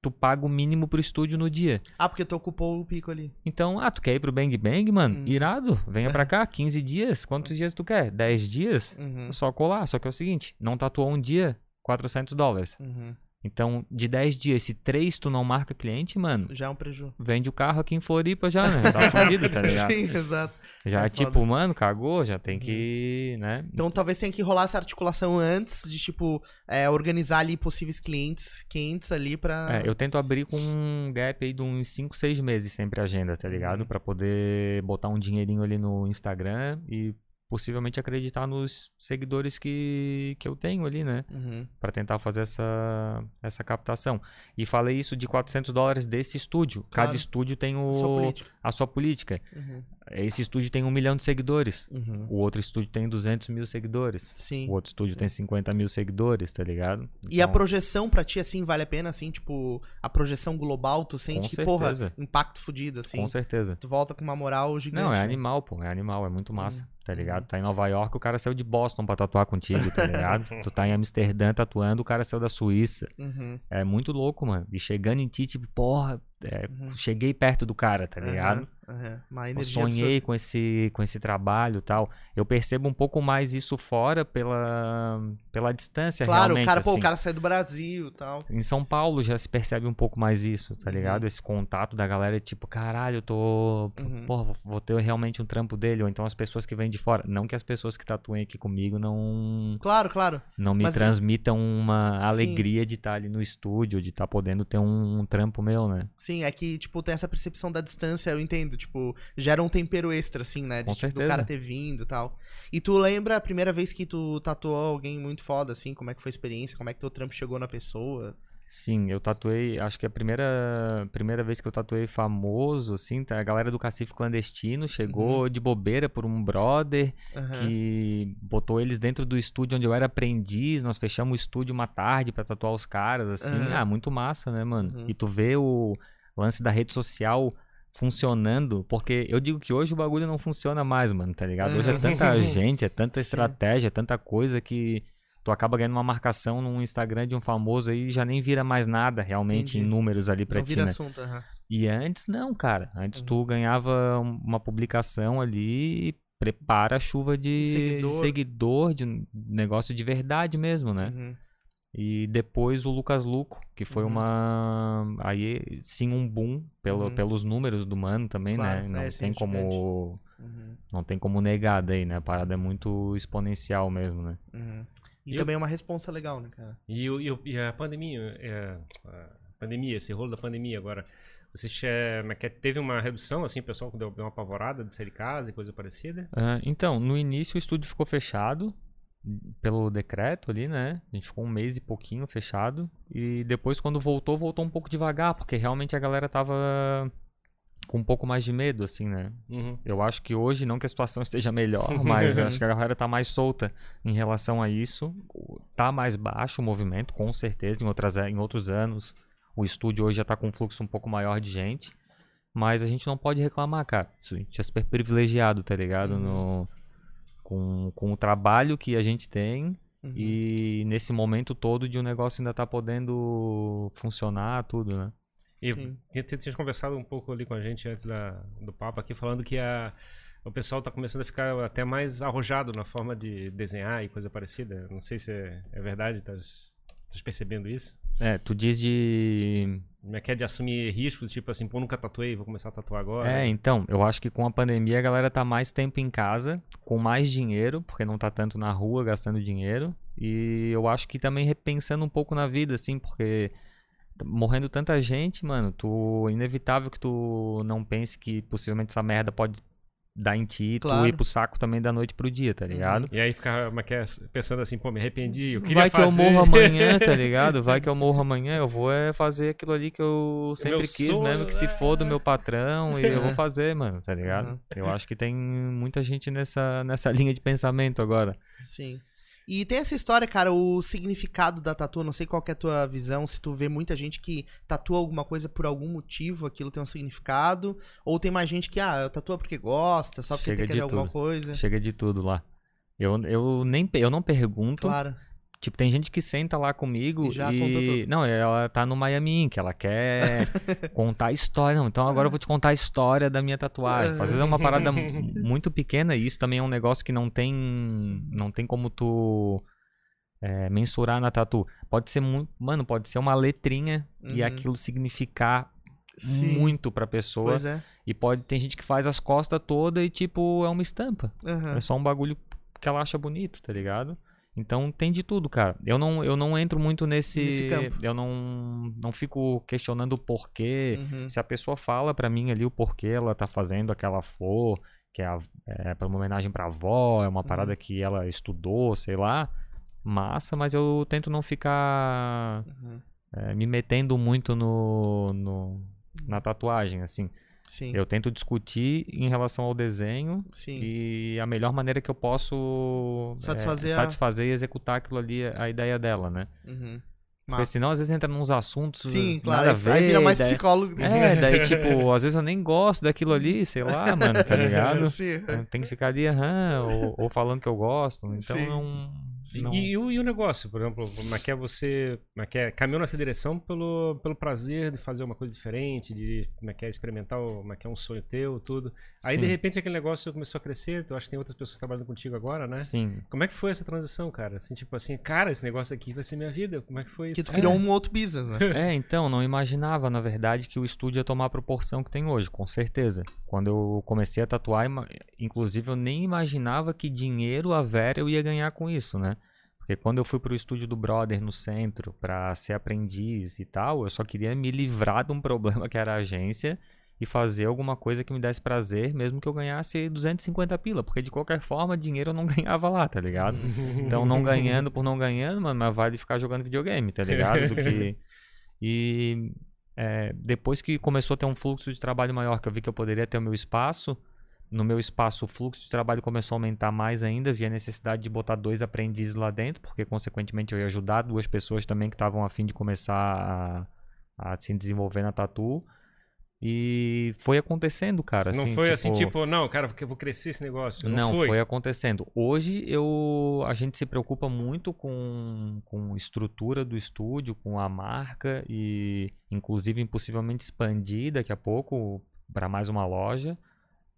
tu paga o mínimo pro estúdio no dia. Ah, porque tu ocupou o pico ali. Então, ah, tu quer ir pro Bang Bang, mano? Hum. Irado, venha pra cá, 15 dias. Quantos dias tu quer? 10 dias? Uhum. Só colar. Só que é o seguinte, não tatuou um dia, 400 dólares. Uhum. Então, de 10 dias, se 3 tu não marca cliente, mano, Já é um preju. vende o carro aqui em Floripa já, né? Tá fudido, tá ligado? Sim, exato. Já É é foda. tipo, mano, cagou, já tem que, né? Então talvez tenha que rolar essa articulação antes de, tipo, é, organizar ali possíveis clientes quentes ali pra. É, eu tento abrir com um gap aí de uns 5, 6 meses sempre a agenda, tá ligado? Uhum. Pra poder botar um dinheirinho ali no Instagram e possivelmente acreditar nos seguidores que, que eu tenho ali, né? Uhum. Pra tentar fazer essa, essa captação. E falei isso de 400 dólares desse estúdio. Claro. Cada estúdio tem o, Sua política. a sua política. Uhum. Esse estúdio tem um milhão de seguidores. Uhum. O outro estúdio tem 200 mil seguidores. Sim. O outro estúdio tem 50 mil seguidores, tá ligado? E a Então, projeção pra ti, assim, vale a pena, assim, tipo, a projeção global, tu sente que, porra, impacto fudido, assim. Com certeza. Tu volta com uma moral gigante. Não, é né? animal, pô. É animal, é muito massa, tá ligado? uhum. Tá em Nova York, o cara saiu de Boston pra tatuar contigo, tá ligado? tu tá em Amsterdã tatuando, o cara saiu da Suíça. Uhum. É muito louco, mano. E chegando em ti, tipo, porra, é, Uhum. cheguei perto do cara, tá ligado? Aham. Uma Eu sonhei com esse, com esse trabalho e tal. Eu percebo um pouco mais isso fora pela, pela distância, Claro, realmente. o cara, pô, assim. o cara sai do Brasil e tal. Em São Paulo já se percebe um pouco mais isso, tá Uhum. ligado? Esse contato da galera, tipo, caralho, eu tô. Uhum. Porra, vou- ter realmente um trampo dele. Ou então as pessoas que vêm de fora. Não que as pessoas que tatuem aqui comigo não, Claro, claro. não me Mas- transmitam uma Sim. alegria de estar ali no estúdio, de estar podendo ter um, um trampo meu, né? Sim, é que, tipo, tem essa percepção da distância, eu entendo. Tipo, gera um tempero extra, assim, né? De, Com tipo, do certeza. cara ter vindo e tal. E tu lembra a primeira vez que tu tatuou alguém muito foda, assim? Como é que foi a experiência? Como é que teu trampo chegou na pessoa? Sim, eu tatuei, acho que a primeira, primeira vez que eu tatuei famoso, assim, tá, a galera do Cacife Clandestino chegou de bobeira por um brother Aham. que botou eles dentro do estúdio onde eu era aprendiz, nós fechamos o estúdio uma tarde pra tatuar os caras, assim, Aham. ah, muito massa, né, mano? Uhum. E tu vê o lance da rede social funcionando, porque eu digo que hoje o bagulho não funciona mais, mano, tá ligado? Hoje é Uhum. tanta gente, é tanta estratégia, é tanta coisa que tu acaba ganhando uma marcação no Instagram de um famoso aí e já nem vira mais nada realmente Entendi. em números ali pra Não ti, vira né? assunto, aham. E antes não, cara. Antes Uhum. tu ganhava um- uma publicação ali e prepara a chuva de de Seguidor. seguidor, de, negócio de verdade mesmo, né? Uhum. E depois o Lucas Luco, que foi Uhum. uma. Aí sim um boom pelo, Uhum. pelos números do mano também, Claro, né? Não é, tem como. Uhum. Não tem como negar daí, né? A parada é muito exponencial mesmo, né? Uhum. E E também é uma responsa legal, né, cara? E, o- e e a pandemia, é, a pandemia, esse rolo da pandemia agora, Você teve uma redução, assim, o pessoal deu, deu uma apavorada de sair de casa e coisa parecida? Uh, então, no início o estúdio ficou fechado pelo decreto ali, né? A gente ficou um mês e pouquinho fechado. E depois, quando voltou, voltou um pouco devagar, porque realmente a galera tava com um pouco mais de medo, assim, né? Uhum. Eu acho que hoje, não que a situação esteja melhor, mas acho que a galera tá mais solta em relação a isso. Tá mais baixo o movimento, com certeza, em, outras, em outros anos. O estúdio hoje já tá com um fluxo um pouco maior de gente. Mas a gente não pode reclamar, cara. A gente é super privilegiado, tá ligado? Uhum. No, com, com o trabalho que a gente tem uhum. e nesse momento todo de o um negócio ainda tá podendo funcionar, tudo, né? E tinha conversado um pouco ali com a gente antes da, do papo aqui, falando que a, o pessoal está começando a ficar até mais arrojado na forma de desenhar e coisa parecida. Não sei se é, é verdade, tá, tá percebendo isso? É, tu diz de. Como é que é de assumir riscos, tipo assim, pô, nunca tatuei, vou começar a tatuar agora. É, então, eu acho que com a pandemia a galera tá mais tempo em casa, com mais dinheiro, porque não tá tanto na rua gastando dinheiro. E eu acho que também repensando um pouco na vida, assim, porque morrendo tanta gente, mano, tu inevitável que tu não pense que possivelmente essa merda pode dar em ti, claro. tu ir pro saco também da noite pro dia, tá ligado? Uhum. E aí ficar é pensando assim, pô, me arrependi, eu queria Vai fazer... que eu morro amanhã, tá ligado? Vai que eu morro amanhã, eu vou é fazer aquilo ali que eu sempre quis, sonho, mesmo que se for do meu patrão, e eu vou fazer, mano, tá ligado? Uhum. Eu acho que tem muita gente nessa, nessa linha de pensamento agora. Sim. E tem essa história, cara, o significado da tatu, não sei qual é a tua visão, se tu vê muita gente que tatua alguma coisa por algum motivo, aquilo tem um significado, ou tem mais gente que, ah, tatua porque gosta, só porque Chega tem que alguma coisa. Chega de tudo lá. Eu, eu nem eu não pergunto. Claro. Tipo, tem gente que senta lá comigo e... Já e... Não, ela tá no Miami Ink, ela quer contar a história. Não, então agora eu vou te contar a história da minha tatuagem. Às vezes é uma parada muito pequena e isso também é um negócio que não tem... Não tem como tu... É, mensurar na tatu. Pode ser muito... Mano, pode ser uma letrinha uhum. e aquilo significar Sim. muito pra pessoa. Pois é. E pode... Tem gente que faz as costas toda e, tipo, é uma estampa. Uhum. É só um bagulho que ela acha bonito, tá ligado? Então tem de tudo, cara. Eu não, eu não entro muito nesse. nesse campo. Eu não, não fico questionando o porquê. Uhum. Se a pessoa fala para mim ali o porquê ela tá fazendo aquela flor, que é, é para uma homenagem pra avó, é uma parada uhum. que ela estudou, sei lá. Massa, mas eu tento não ficar uhum. é, me metendo muito no, no, na tatuagem, assim. Sim. Eu tento discutir em relação ao desenho Sim. e a melhor maneira que eu posso satisfazer, é, satisfazer a... e executar aquilo ali, a ideia dela, né? Uhum. Porque senão às vezes entra nos assuntos Sim, claro, nada a ver. Aí vira mais daí, psicólogo. É, daí tipo, às vezes eu nem gosto daquilo ali, sei lá, mano, tá ligado? Sim. Tem que ficar ali, aham, ou, ou falando que eu gosto. Então Sim. não não... E, e, o, e, o, negócio, por exemplo, como é que é você como é que é, caminhou nessa direção pelo, pelo prazer de fazer uma coisa diferente, de como é que é experimentar, como é que é um sonho teu, tudo. Aí, Sim. de repente, aquele negócio começou a crescer, eu acho que tem outras pessoas trabalhando contigo agora, né? Sim. Como é que foi essa transição, cara? Assim, tipo assim, cara, esse negócio aqui vai ser minha vida, como é que foi isso? Que tu criou é. um outro business, né? É, então, não imaginava, na verdade, que o estúdio ia tomar a proporção que tem hoje, com certeza. Quando eu comecei a tatuar, inclusive, eu nem imaginava que dinheiro a Vera eu ia ganhar com isso, né? Porque quando eu fui pro estúdio do brother no centro para ser aprendiz e tal, eu só queria me livrar de um problema que era a agência e fazer alguma coisa que me desse prazer, mesmo que eu ganhasse 250 pila, porque de qualquer forma dinheiro eu não ganhava lá, tá ligado? Então não ganhando por não ganhando, mano, mas vale ficar jogando videogame, tá ligado? Do que... E é, depois que começou a ter um fluxo de trabalho maior, que eu vi que eu poderia ter o meu espaço, no meu espaço o fluxo de trabalho começou a aumentar mais ainda, vi a necessidade de botar dois aprendizes lá dentro, porque consequentemente eu ia ajudar duas pessoas também que estavam a fim de começar a, a, se desenvolver na tatu. E foi acontecendo, cara. Não assim, foi tipo... assim, tipo, não, cara, porque eu vou crescer esse negócio. Não, não foi. foi. acontecendo. Hoje eu, a gente se preocupa muito com, com estrutura do estúdio, com a marca e, inclusive, possivelmente expandir daqui a pouco para mais uma loja.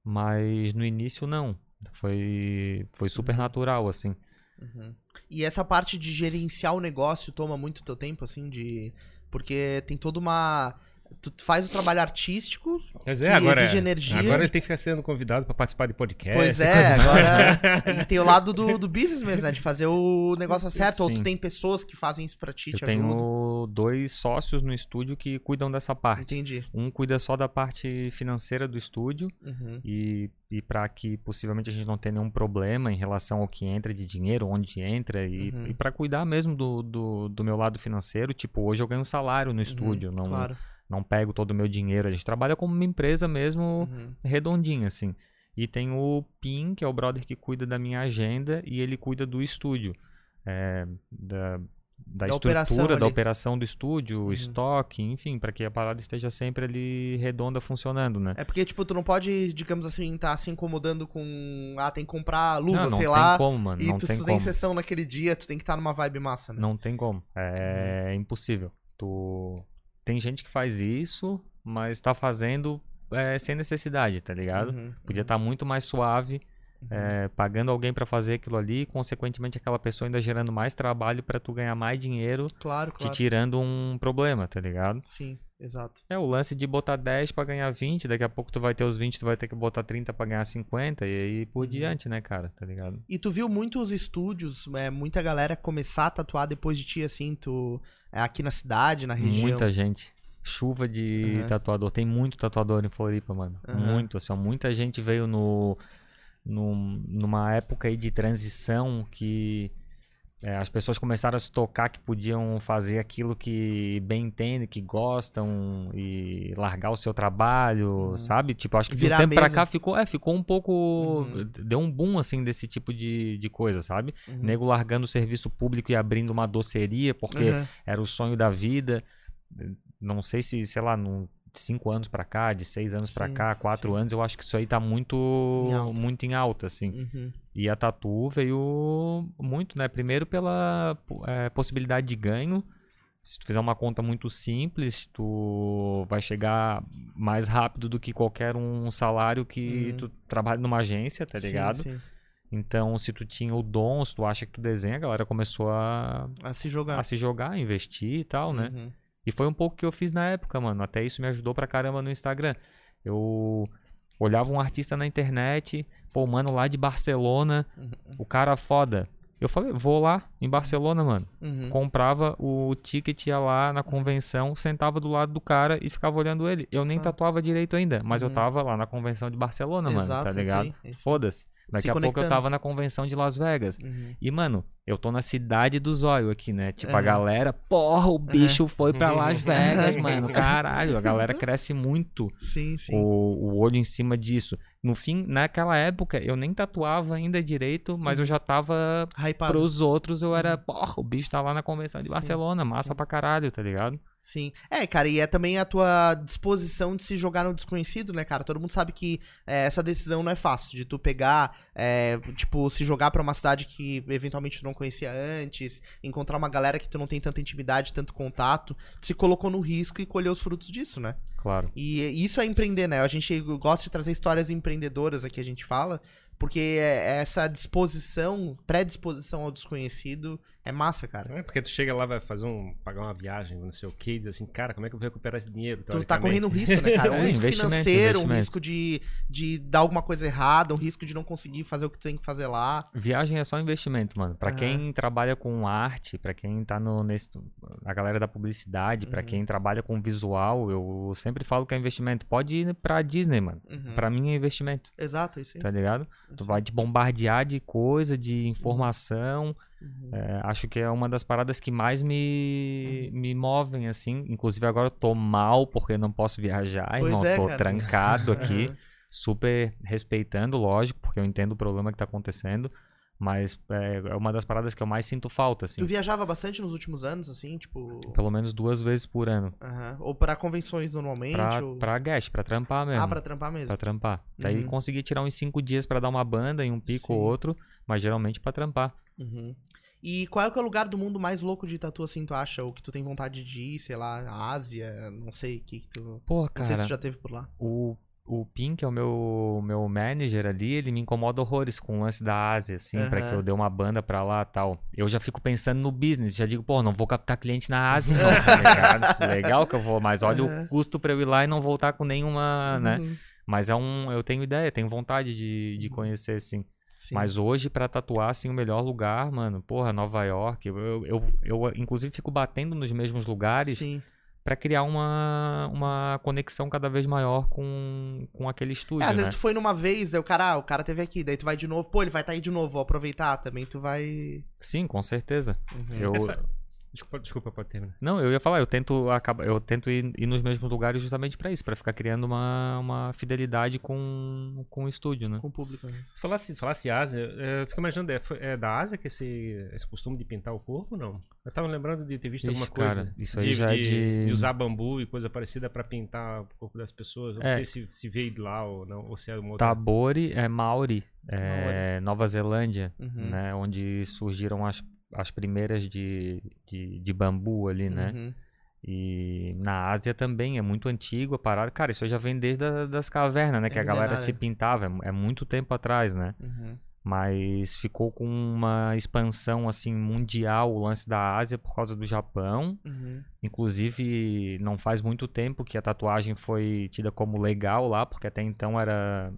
Mas no início não. Foi, foi super uhum. natural, assim. Uhum. E essa parte de gerenciar o negócio toma muito teu tempo, assim, de. Porque tem toda uma. Tu faz o trabalho artístico Pois é, agora, exige energia. agora ele tem que ficar sendo convidado pra participar de podcast. Pois é, agora. e tem o lado do, do business mesmo, né? De fazer o negócio certo. Ou tu Sim. tem pessoas que fazem isso pra ti, Eu te ajudam. tenho dois sócios no estúdio que cuidam dessa parte. Entendi. Um cuida só da parte financeira do estúdio Uhum. e, e para que possivelmente a gente não tenha nenhum problema em relação ao que entra de dinheiro, onde entra e, Uhum. e para cuidar mesmo do, do, do meu lado financeiro. Tipo, hoje eu ganho um salário no estúdio, não, Uhum. Claro. Não pego todo o meu dinheiro. A gente trabalha como uma empresa mesmo Uhum. redondinha, assim. E tem o Pim, que é o brother que cuida da minha agenda e ele cuida do estúdio. É, da, da, Da operação estrutura, da ali. operação do estúdio, Uhum. estoque, enfim, para que a parada esteja sempre ali redonda funcionando, né? É porque, tipo, tu não pode, digamos assim, tá se incomodando com. Ah, tem que comprar luva, não, não sei tem lá. como, mano. e não tu, tem tu tem sessão naquele dia, tu tem que estar numa vibe massa, né? Não tem como. É Uhum. impossível. Tu... Tem gente que faz isso, mas tá fazendo é, sem necessidade, tá ligado? Uhum, Podia estar muito mais suave, uhum. é, pagando alguém pra fazer aquilo ali, e, consequentemente aquela pessoa ainda gerando mais trabalho pra tu ganhar mais dinheiro, Claro, te claro. tirando um problema, tá ligado? Sim, exato. É o lance de botar 10 pra ganhar 20, daqui a pouco tu vai ter os 20, tu vai ter que botar 30 pra ganhar 50 e aí por Uhum. diante, né, cara? Tá ligado? E tu viu muitos estúdios, é, muita galera começar a tatuar depois de ti, assim, tu. É, aqui na cidade, na região. Muita gente. Chuva de Aham. tatuador. Tem muito tatuador em Floripa, mano. Aham. Muito, assim, ó, muita gente veio no, num- numa época aí de transição que é, as pessoas começaram a se tocar que podiam fazer aquilo que bem entendem, que gostam e largar o seu trabalho, Uhum. sabe? Tipo, acho que Virar tempo pra cá ficou, é, ficou um pouco, Uhum. deu um boom assim desse tipo de, de coisa, sabe? Uhum. Nego largando o serviço público e abrindo uma doceria porque Uhum. era o sonho da vida. Não sei se, sei lá, de cinco anos pra cá, de seis anos pra Sim, cá, quatro sim. anos, eu acho que isso aí tá muito Em alta. muito em alta, assim. Uhum. E a Tatu veio muito, né? Primeiro pela é, possibilidade de ganho. Se tu fizer uma conta muito simples, tu vai chegar mais rápido do que qualquer um salário que Uhum. tu trabalha numa agência, tá Sim, ligado? sim. Então, se tu tinha o dom, se tu acha que tu desenha, a galera começou a, A se jogar. a se jogar, investir e tal, né? Uhum. E foi um pouco que eu fiz na época, mano. Até isso me ajudou pra caramba no Instagram. Eu olhava um artista na internet, pô, mano, lá de Barcelona, Uhum. o cara foda. Eu falei, vou lá em Barcelona, mano. Uhum. Comprava o ticket, ia lá na convenção, sentava do lado do cara e ficava olhando ele. Eu nem Ah. tatuava direito ainda, mas eu Uhum. tava lá na convenção de Barcelona, mano, Exato, tá é isso ligado? Foda-se. Daqui Se a pouco eu tava na convenção de Las Vegas. Uhum. E, mano, eu tô na cidade do zóio aqui, né? Tipo, a Aham. galera, porra, o bicho foi pra Las Vegas, mano. Caralho, a galera cresce muito Sim, sim. o, o olho em cima disso. No fim, naquela época, eu nem tatuava ainda direito, mas eu já tava. Hypado. Pros outros, eu era, porra, o bicho tá lá na convenção de Sim, Barcelona, massa sim. pra caralho, tá ligado? Sim. É, cara, e é também a tua disposição de se jogar no desconhecido, né, cara? Todo mundo sabe que é, essa decisão não é fácil, de tu pegar, é, tipo, se jogar pra uma cidade que eventualmente tu não conhecia antes, encontrar uma galera que tu não tem tanta intimidade, tanto contato, tu se colocou no risco e colheu os frutos disso, né? Claro. E isso é empreender, né? A gente gosta de trazer histórias empreendedoras aqui, a gente fala, porque é- essa disposição, predisposição ao desconhecido é massa, cara. É porque tu chega lá, vai fazer um. pagar uma viagem, não sei o que, e diz assim, cara, como é que eu vou recuperar esse dinheiro? Tu tá correndo um risco, né, cara? Um É, risco investimento, financeiro, um risco de, de dar alguma coisa errada, um risco de não conseguir fazer o que tu tem que fazer lá. Viagem é só investimento, mano. Pra Aham. quem trabalha com arte, pra quem tá no nesse a galera da publicidade, pra Uhum. quem trabalha com visual, eu sempre falo que é investimento. Pode ir pra Disney, mano. Uhum. Pra mim é investimento, Exato, isso aí. tá ligado? Tu vai te bombardear de coisa, de informação. Uhum. É, acho que é uma das paradas que mais me, me movem, assim. Inclusive agora eu tô mal porque não posso viajar, Pois irmão. é, tô cara. trancado aqui super respeitando, lógico, porque eu entendo o problema que tá acontecendo, mas é, é uma das paradas que eu mais sinto falta, assim. Tu viajava bastante nos últimos anos, assim, tipo. Pelo menos duas vezes por ano. Aham. Ou pra convenções normalmente? Pra, ou... pra guest, pra trampar mesmo. Ah, pra trampar mesmo. Pra trampar. Daí Uhum. consegui tirar uns cinco dias pra dar uma banda em um pico ou Sim. outro, mas geralmente pra trampar. Uhum. E qual é, que é o lugar do mundo mais louco de tatu, assim, tu acha? Ou que tu tem vontade de ir, sei lá, Ásia, não sei, o que, que tu... Pô, Não sei se cara, tu já teve por lá. o o Pink, que é o meu, meu manager ali, ele me incomoda horrores com o lance da Ásia, assim, pra Aham. que eu dê uma banda pra lá e tal. Eu já fico pensando no business, já digo, pô, não vou captar cliente na Ásia, não, tá? Legal que eu vou, mas olha Aham. o custo pra eu ir lá e não voltar com nenhuma, né? Uhum. Mas é um, eu tenho ideia, tenho vontade de, de conhecer, sim. Sim. Mas hoje, pra tatuar, assim, o melhor lugar, mano, porra, Nova York. Eu, eu, eu, eu, inclusive, fico batendo nos mesmos lugares Sim. Pra criar uma, uma conexão cada vez maior com, com aquele É, estúdio, às né? vezes tu foi numa vez, aí o cara, ah, o cara teve aqui, daí tu vai de novo, pô, ele vai estar aí de novo, vou aproveitar também, tu vai. Sim, com certeza. Uhum. Eu, Essa- Desculpa, desculpa, pode terminar. Não, eu ia falar, eu tento acabar, eu tento ir, ir nos mesmos lugares justamente pra isso, pra ficar criando uma, uma fidelidade com, com o estúdio, né? Com o público. né? Se falasse, falasse Ásia, é, eu fico imaginando, é, é da Ásia que esse, esse costume de pintar o corpo, não? Eu tava lembrando de ter visto Ixi, alguma coisa. cara, isso aí já é de, de- de usar bambu e coisa parecida pra pintar o corpo das pessoas. Eu não É. sei se, se veio de lá ou não, ou se é uma outra. Tabori é Maori, é, Nova Zelândia, Uhum. né? Onde surgiram as, as primeiras de, de, de bambu ali, né? Uhum. E na Ásia também é muito antigo a parada. Cara, isso já vem desde a, das cavernas, né? É que a galera se pintava, é, é muito tempo atrás, né? Uhum. Mas ficou com uma expansão assim mundial o lance da Ásia por causa do Japão. Uhum. Inclusive, não faz muito tempo que a tatuagem foi tida como legal lá, porque até então era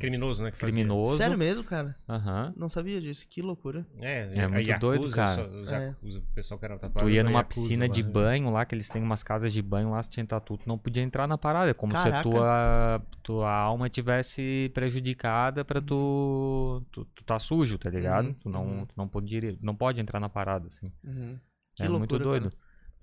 Criminoso, né? fazia. criminoso. Sério mesmo, cara? Avaham. Não sabia disso, que loucura. É, É a muito Yakuza, doido, cara. só- Os, É. O pessoal que era tatuado. Tu ia numa Yakuza piscina de lá. banho lá, que eles têm umas casas de banho lá, se tinha tatu, tu não podia entrar na parada. É como se Caraca. a tua, tua alma tivesse prejudicada pra tu, tu. Tu tá sujo, tá ligado? Uhum, Tu, não, uhum. tu não, pode, não pode entrar na parada, assim. Uhum. É muito loucura, doido.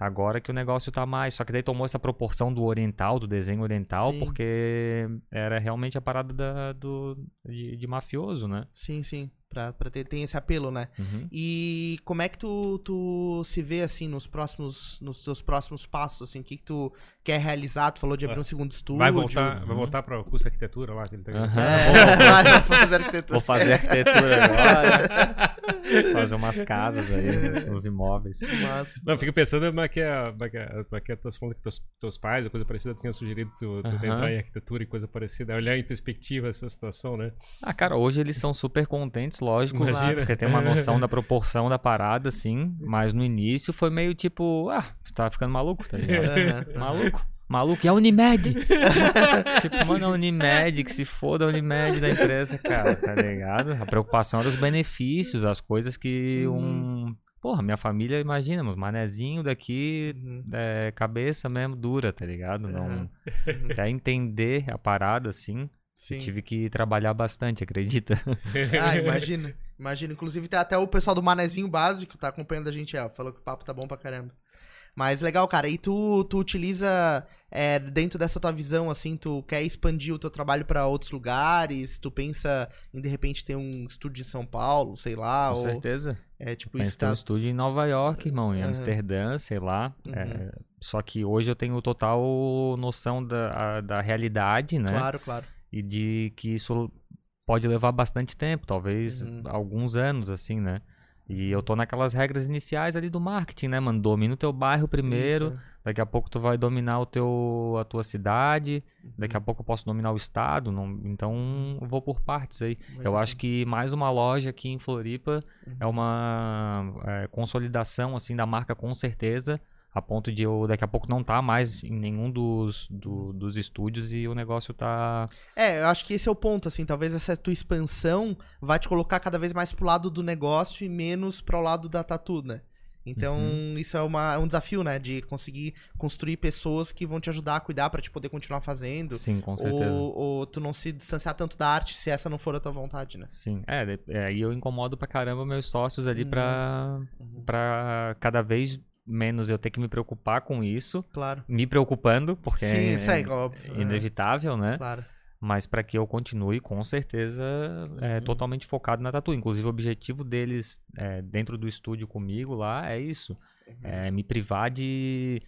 Agora que o negócio tá mais. Só que daí tomou essa proporção do oriental, do desenho oriental, Sim. porque era realmente a parada da, do, de, de mafioso, né? Sim, sim. Pra, pra ter tem esse apelo, né? Uhum. E como é que tu, tu se vê, assim, nos próximos, nos teus próximos passos, assim? O que que tu quer realizar? Tu falou de abrir um segundo estúdio. Vai voltar, vai Uhum. voltar para o curso de arquitetura lá que ele tá Aham. É, vai fazer arquitetura. Vou fazer arquitetura agora. fazer umas casas aí, uns imóveis. Mas, Não, fico pensando como é que é, como é que como é que tu falando que teus, teus pais ou coisa parecida tinham sugerido tu, tu Aham. entrar em arquitetura e coisa parecida, olhar em perspectiva essa situação, né? Ah, cara, hoje eles são super contentes, lógico, Imagina. porque tem uma noção da proporção da parada, assim, mas no início foi meio tipo, ah, tu tá ficando maluco, tá ligado? Maluco. Maluco, e a Unimed? tipo, mano, a Unimed, que se foda a Unimed da empresa, cara, tá ligado? A preocupação era os benefícios, as coisas que um. Porra, minha família, imagina, uns manezinho daqui, Uhum. é, cabeça mesmo dura, tá ligado? Não. Uhum. Até entender a parada, assim, Sim. eu tive que trabalhar bastante, acredita? Ah, imagina. Imagina. Inclusive, tem até o pessoal do Manezinho Básico tá acompanhando a gente, ó. Falou que o papo tá bom pra caramba. Mas legal, cara. E tu, tu utiliza, é, dentro dessa tua visão, assim, tu quer expandir o teu trabalho pra outros lugares? Tu pensa em, de repente, ter um estúdio em São Paulo, sei lá? Com ou, certeza. é, tipo, isso ter um tá... estúdio em Nova York, irmão, em Aham. Amsterdã, sei lá. Uhum. É, só que hoje eu tenho total noção da, a- da realidade, né? Claro, claro. E de que isso pode levar bastante tempo, talvez Uhum. alguns anos, assim, né? E eu tô naquelas regras iniciais ali do marketing, né, mano? Domina o teu bairro primeiro, Isso. daqui a pouco tu vai dominar o teu, a tua cidade, daqui a Uhum. pouco eu posso dominar o estado, não- então eu vou por partes aí. Eu Imagina. acho que mais uma loja aqui em Floripa Uhum. é uma é, consolidação assim da marca com certeza, a ponto de eu daqui a pouco não tá mais em nenhum dos, do- dos estúdios e o negócio tá É, eu acho que esse é o ponto, assim, talvez essa tua expansão vai te colocar cada vez mais pro lado do negócio e menos pro lado da tatu, né? Então, Uhum. isso é, uma, é um desafio, né? De conseguir construir pessoas que vão te ajudar a cuidar pra te poder continuar fazendo. sim, com certeza. Ou, ou tu não se distanciar tanto da arte se essa não for a tua vontade, né? Sim, é, é, aí eu incomodo pra caramba meus sócios ali Uhum. pra, Uhum. pra cada vez menos eu ter que me preocupar com isso, Claro. me preocupando, porque Sim, é, isso é óbvio. é, inevitável, né? Claro. Mas para que eu continue, com certeza, é, Uhum. totalmente focado na tatu. Inclusive, o objetivo deles é, dentro do estúdio comigo lá é isso: é me privar de.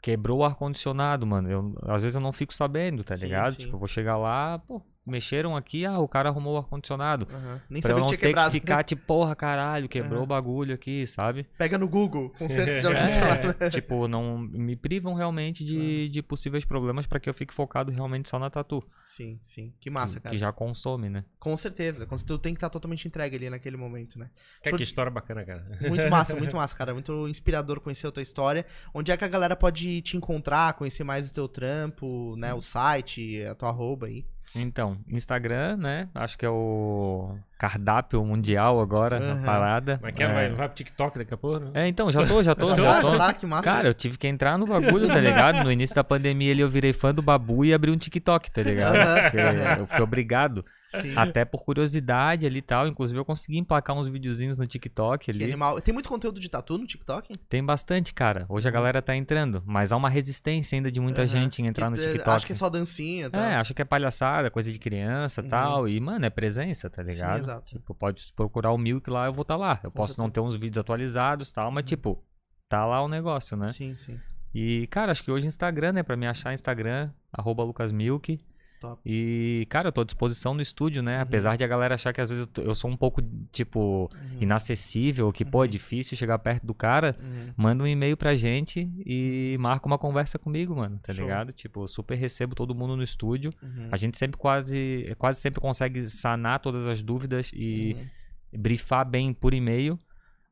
Quebrou o ar-condicionado, mano. Eu, às vezes eu não fico sabendo, tá Sim, ligado? sim. Tipo, eu vou chegar lá, pô, mexeram aqui, ah, o cara arrumou o ar-condicionado. Aham. Nem Pra eu sabia não que ter tinha quebrado. que ficar tipo, porra, caralho, quebrou Aham. o bagulho aqui, sabe? Pega no Google, conserto de ar-condicionado. É, tipo, não me privam realmente de, de possíveis problemas pra que eu fique focado realmente só na tatu. Sim, sim. Que massa, que, cara. que já consome, né? Com certeza. Com certeza, Tu tem que estar totalmente entregue ali naquele momento, né? Que, Show que história bacana, cara. Muito massa, muito massa, cara. Muito inspirador conhecer a tua história. Onde é que a galera pode te encontrar, conhecer mais o teu trampo, né? O site, a tua arroba aí. Então, Instagram, né? Acho que é o cardápio mundial agora, Aham. a parada. Mas quer, é. vai, vai pro TikTok daqui a pouco? né? É, então, já tô, já tô, Já já tô. já tá, que massa. Cara, eu tive que entrar no bagulho, tá ligado? No início da pandemia ali eu virei fã do Babu e abri um TikTok, tá ligado? Porque eu fui obrigado. Sim. Até por curiosidade ali e tal. Inclusive eu consegui emplacar uns videozinhos no TikTok Que ali. animal. Tem muito conteúdo de tatu no TikTok? Tem bastante, cara. Hoje a galera tá entrando. Mas há uma resistência ainda de muita Aham. gente em entrar no Que, TikTok. Acho que é só dancinha, tá? É, acha que é palhaçada, coisa de criança e Uhum. tal. E, mano, é presença, tá Sim, ligado? exato. Tipo, pode procurar o Milk lá, eu vou estar lá. Eu posso não. Uhum. ter uns vídeos atualizados e tal, mas, tipo, tá lá o negócio, né? Sim, sim. E, cara, acho que hoje Instagram, né? Pra me achar Instagram, arroba lucasmilk. Top. E, cara, eu tô à disposição no estúdio, né? Uhum. Apesar de a galera achar que às vezes eu, sou um pouco, tipo, Uhum. inacessível, que, pô, é difícil chegar perto do cara. Uhum. Manda um e-mail pra gente e marca uma conversa comigo, mano, tá Show. ligado? Tipo, eu super recebo todo mundo no estúdio. Uhum. A gente sempre quase, quase sempre consegue sanar todas as dúvidas e Uhum. brifar bem por e-mail,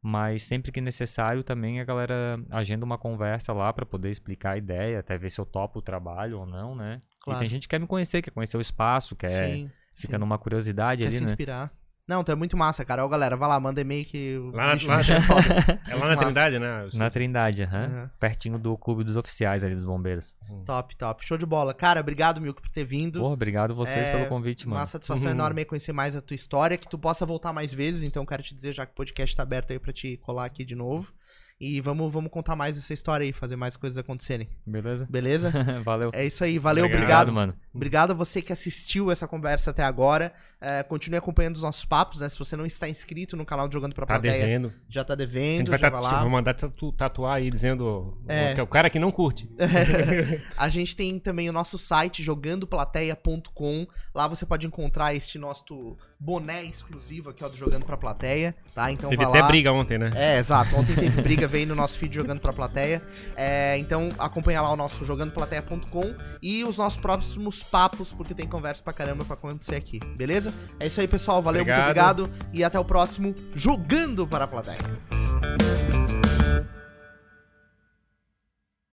mas sempre que necessário também a galera agenda uma conversa lá pra poder explicar a ideia, até ver se eu topo o trabalho ou não, né? Claro. E tem gente que quer me conhecer, quer conhecer o espaço, quer Sim, fica sim. numa curiosidade Quer ali, se né? inspirar. Não, tu é muito massa, cara. Ó, galera, vai lá, manda e-mail que o Lá na- bicho lá- bicho é. É lá na massa. Trindade, né? Na Trindade, aham. Aham. Pertinho do clube dos oficiais ali dos bombeiros. Top, top. Show de bola. Cara, obrigado, Milko, por ter vindo. Porra, obrigado vocês É, pelo convite, mano. Uma satisfação Uhum. enorme conhecer mais a tua história, que tu possa voltar mais vezes, então quero te dizer já que o podcast tá aberto aí pra te colar aqui de novo. E vamos, vamos contar mais essa história aí, fazer mais coisas acontecerem. Beleza? Beleza? Valeu. É isso aí, valeu, Obrigado. obrigado. mano. Obrigado a você que assistiu essa conversa até agora. É, continue acompanhando os nossos papos, né? Se você não está inscrito no canal Jogando Pra Tá Plateia, devendo. já tá A gente devendo, vai já vai lá. vou mandar tatu- tatuar aí dizendo É. que é o cara que não curte. a gente tem também o nosso site jogandoplateia.com. Lá você pode encontrar este nosso boné exclusivo aqui, ó, do Jogando Pra Plateia, tá? Então Teve vai até lá. briga ontem, né? É, exato. Ontem teve briga, veio no nosso feed Jogando Pra Plateia. É, então acompanha lá o nosso jogandoplateia.com e os nossos próximos papos, porque tem conversa pra caramba pra acontecer aqui, beleza? É isso aí, pessoal. Valeu, Obrigado. muito obrigado. E até o próximo Jogando para a Plateia.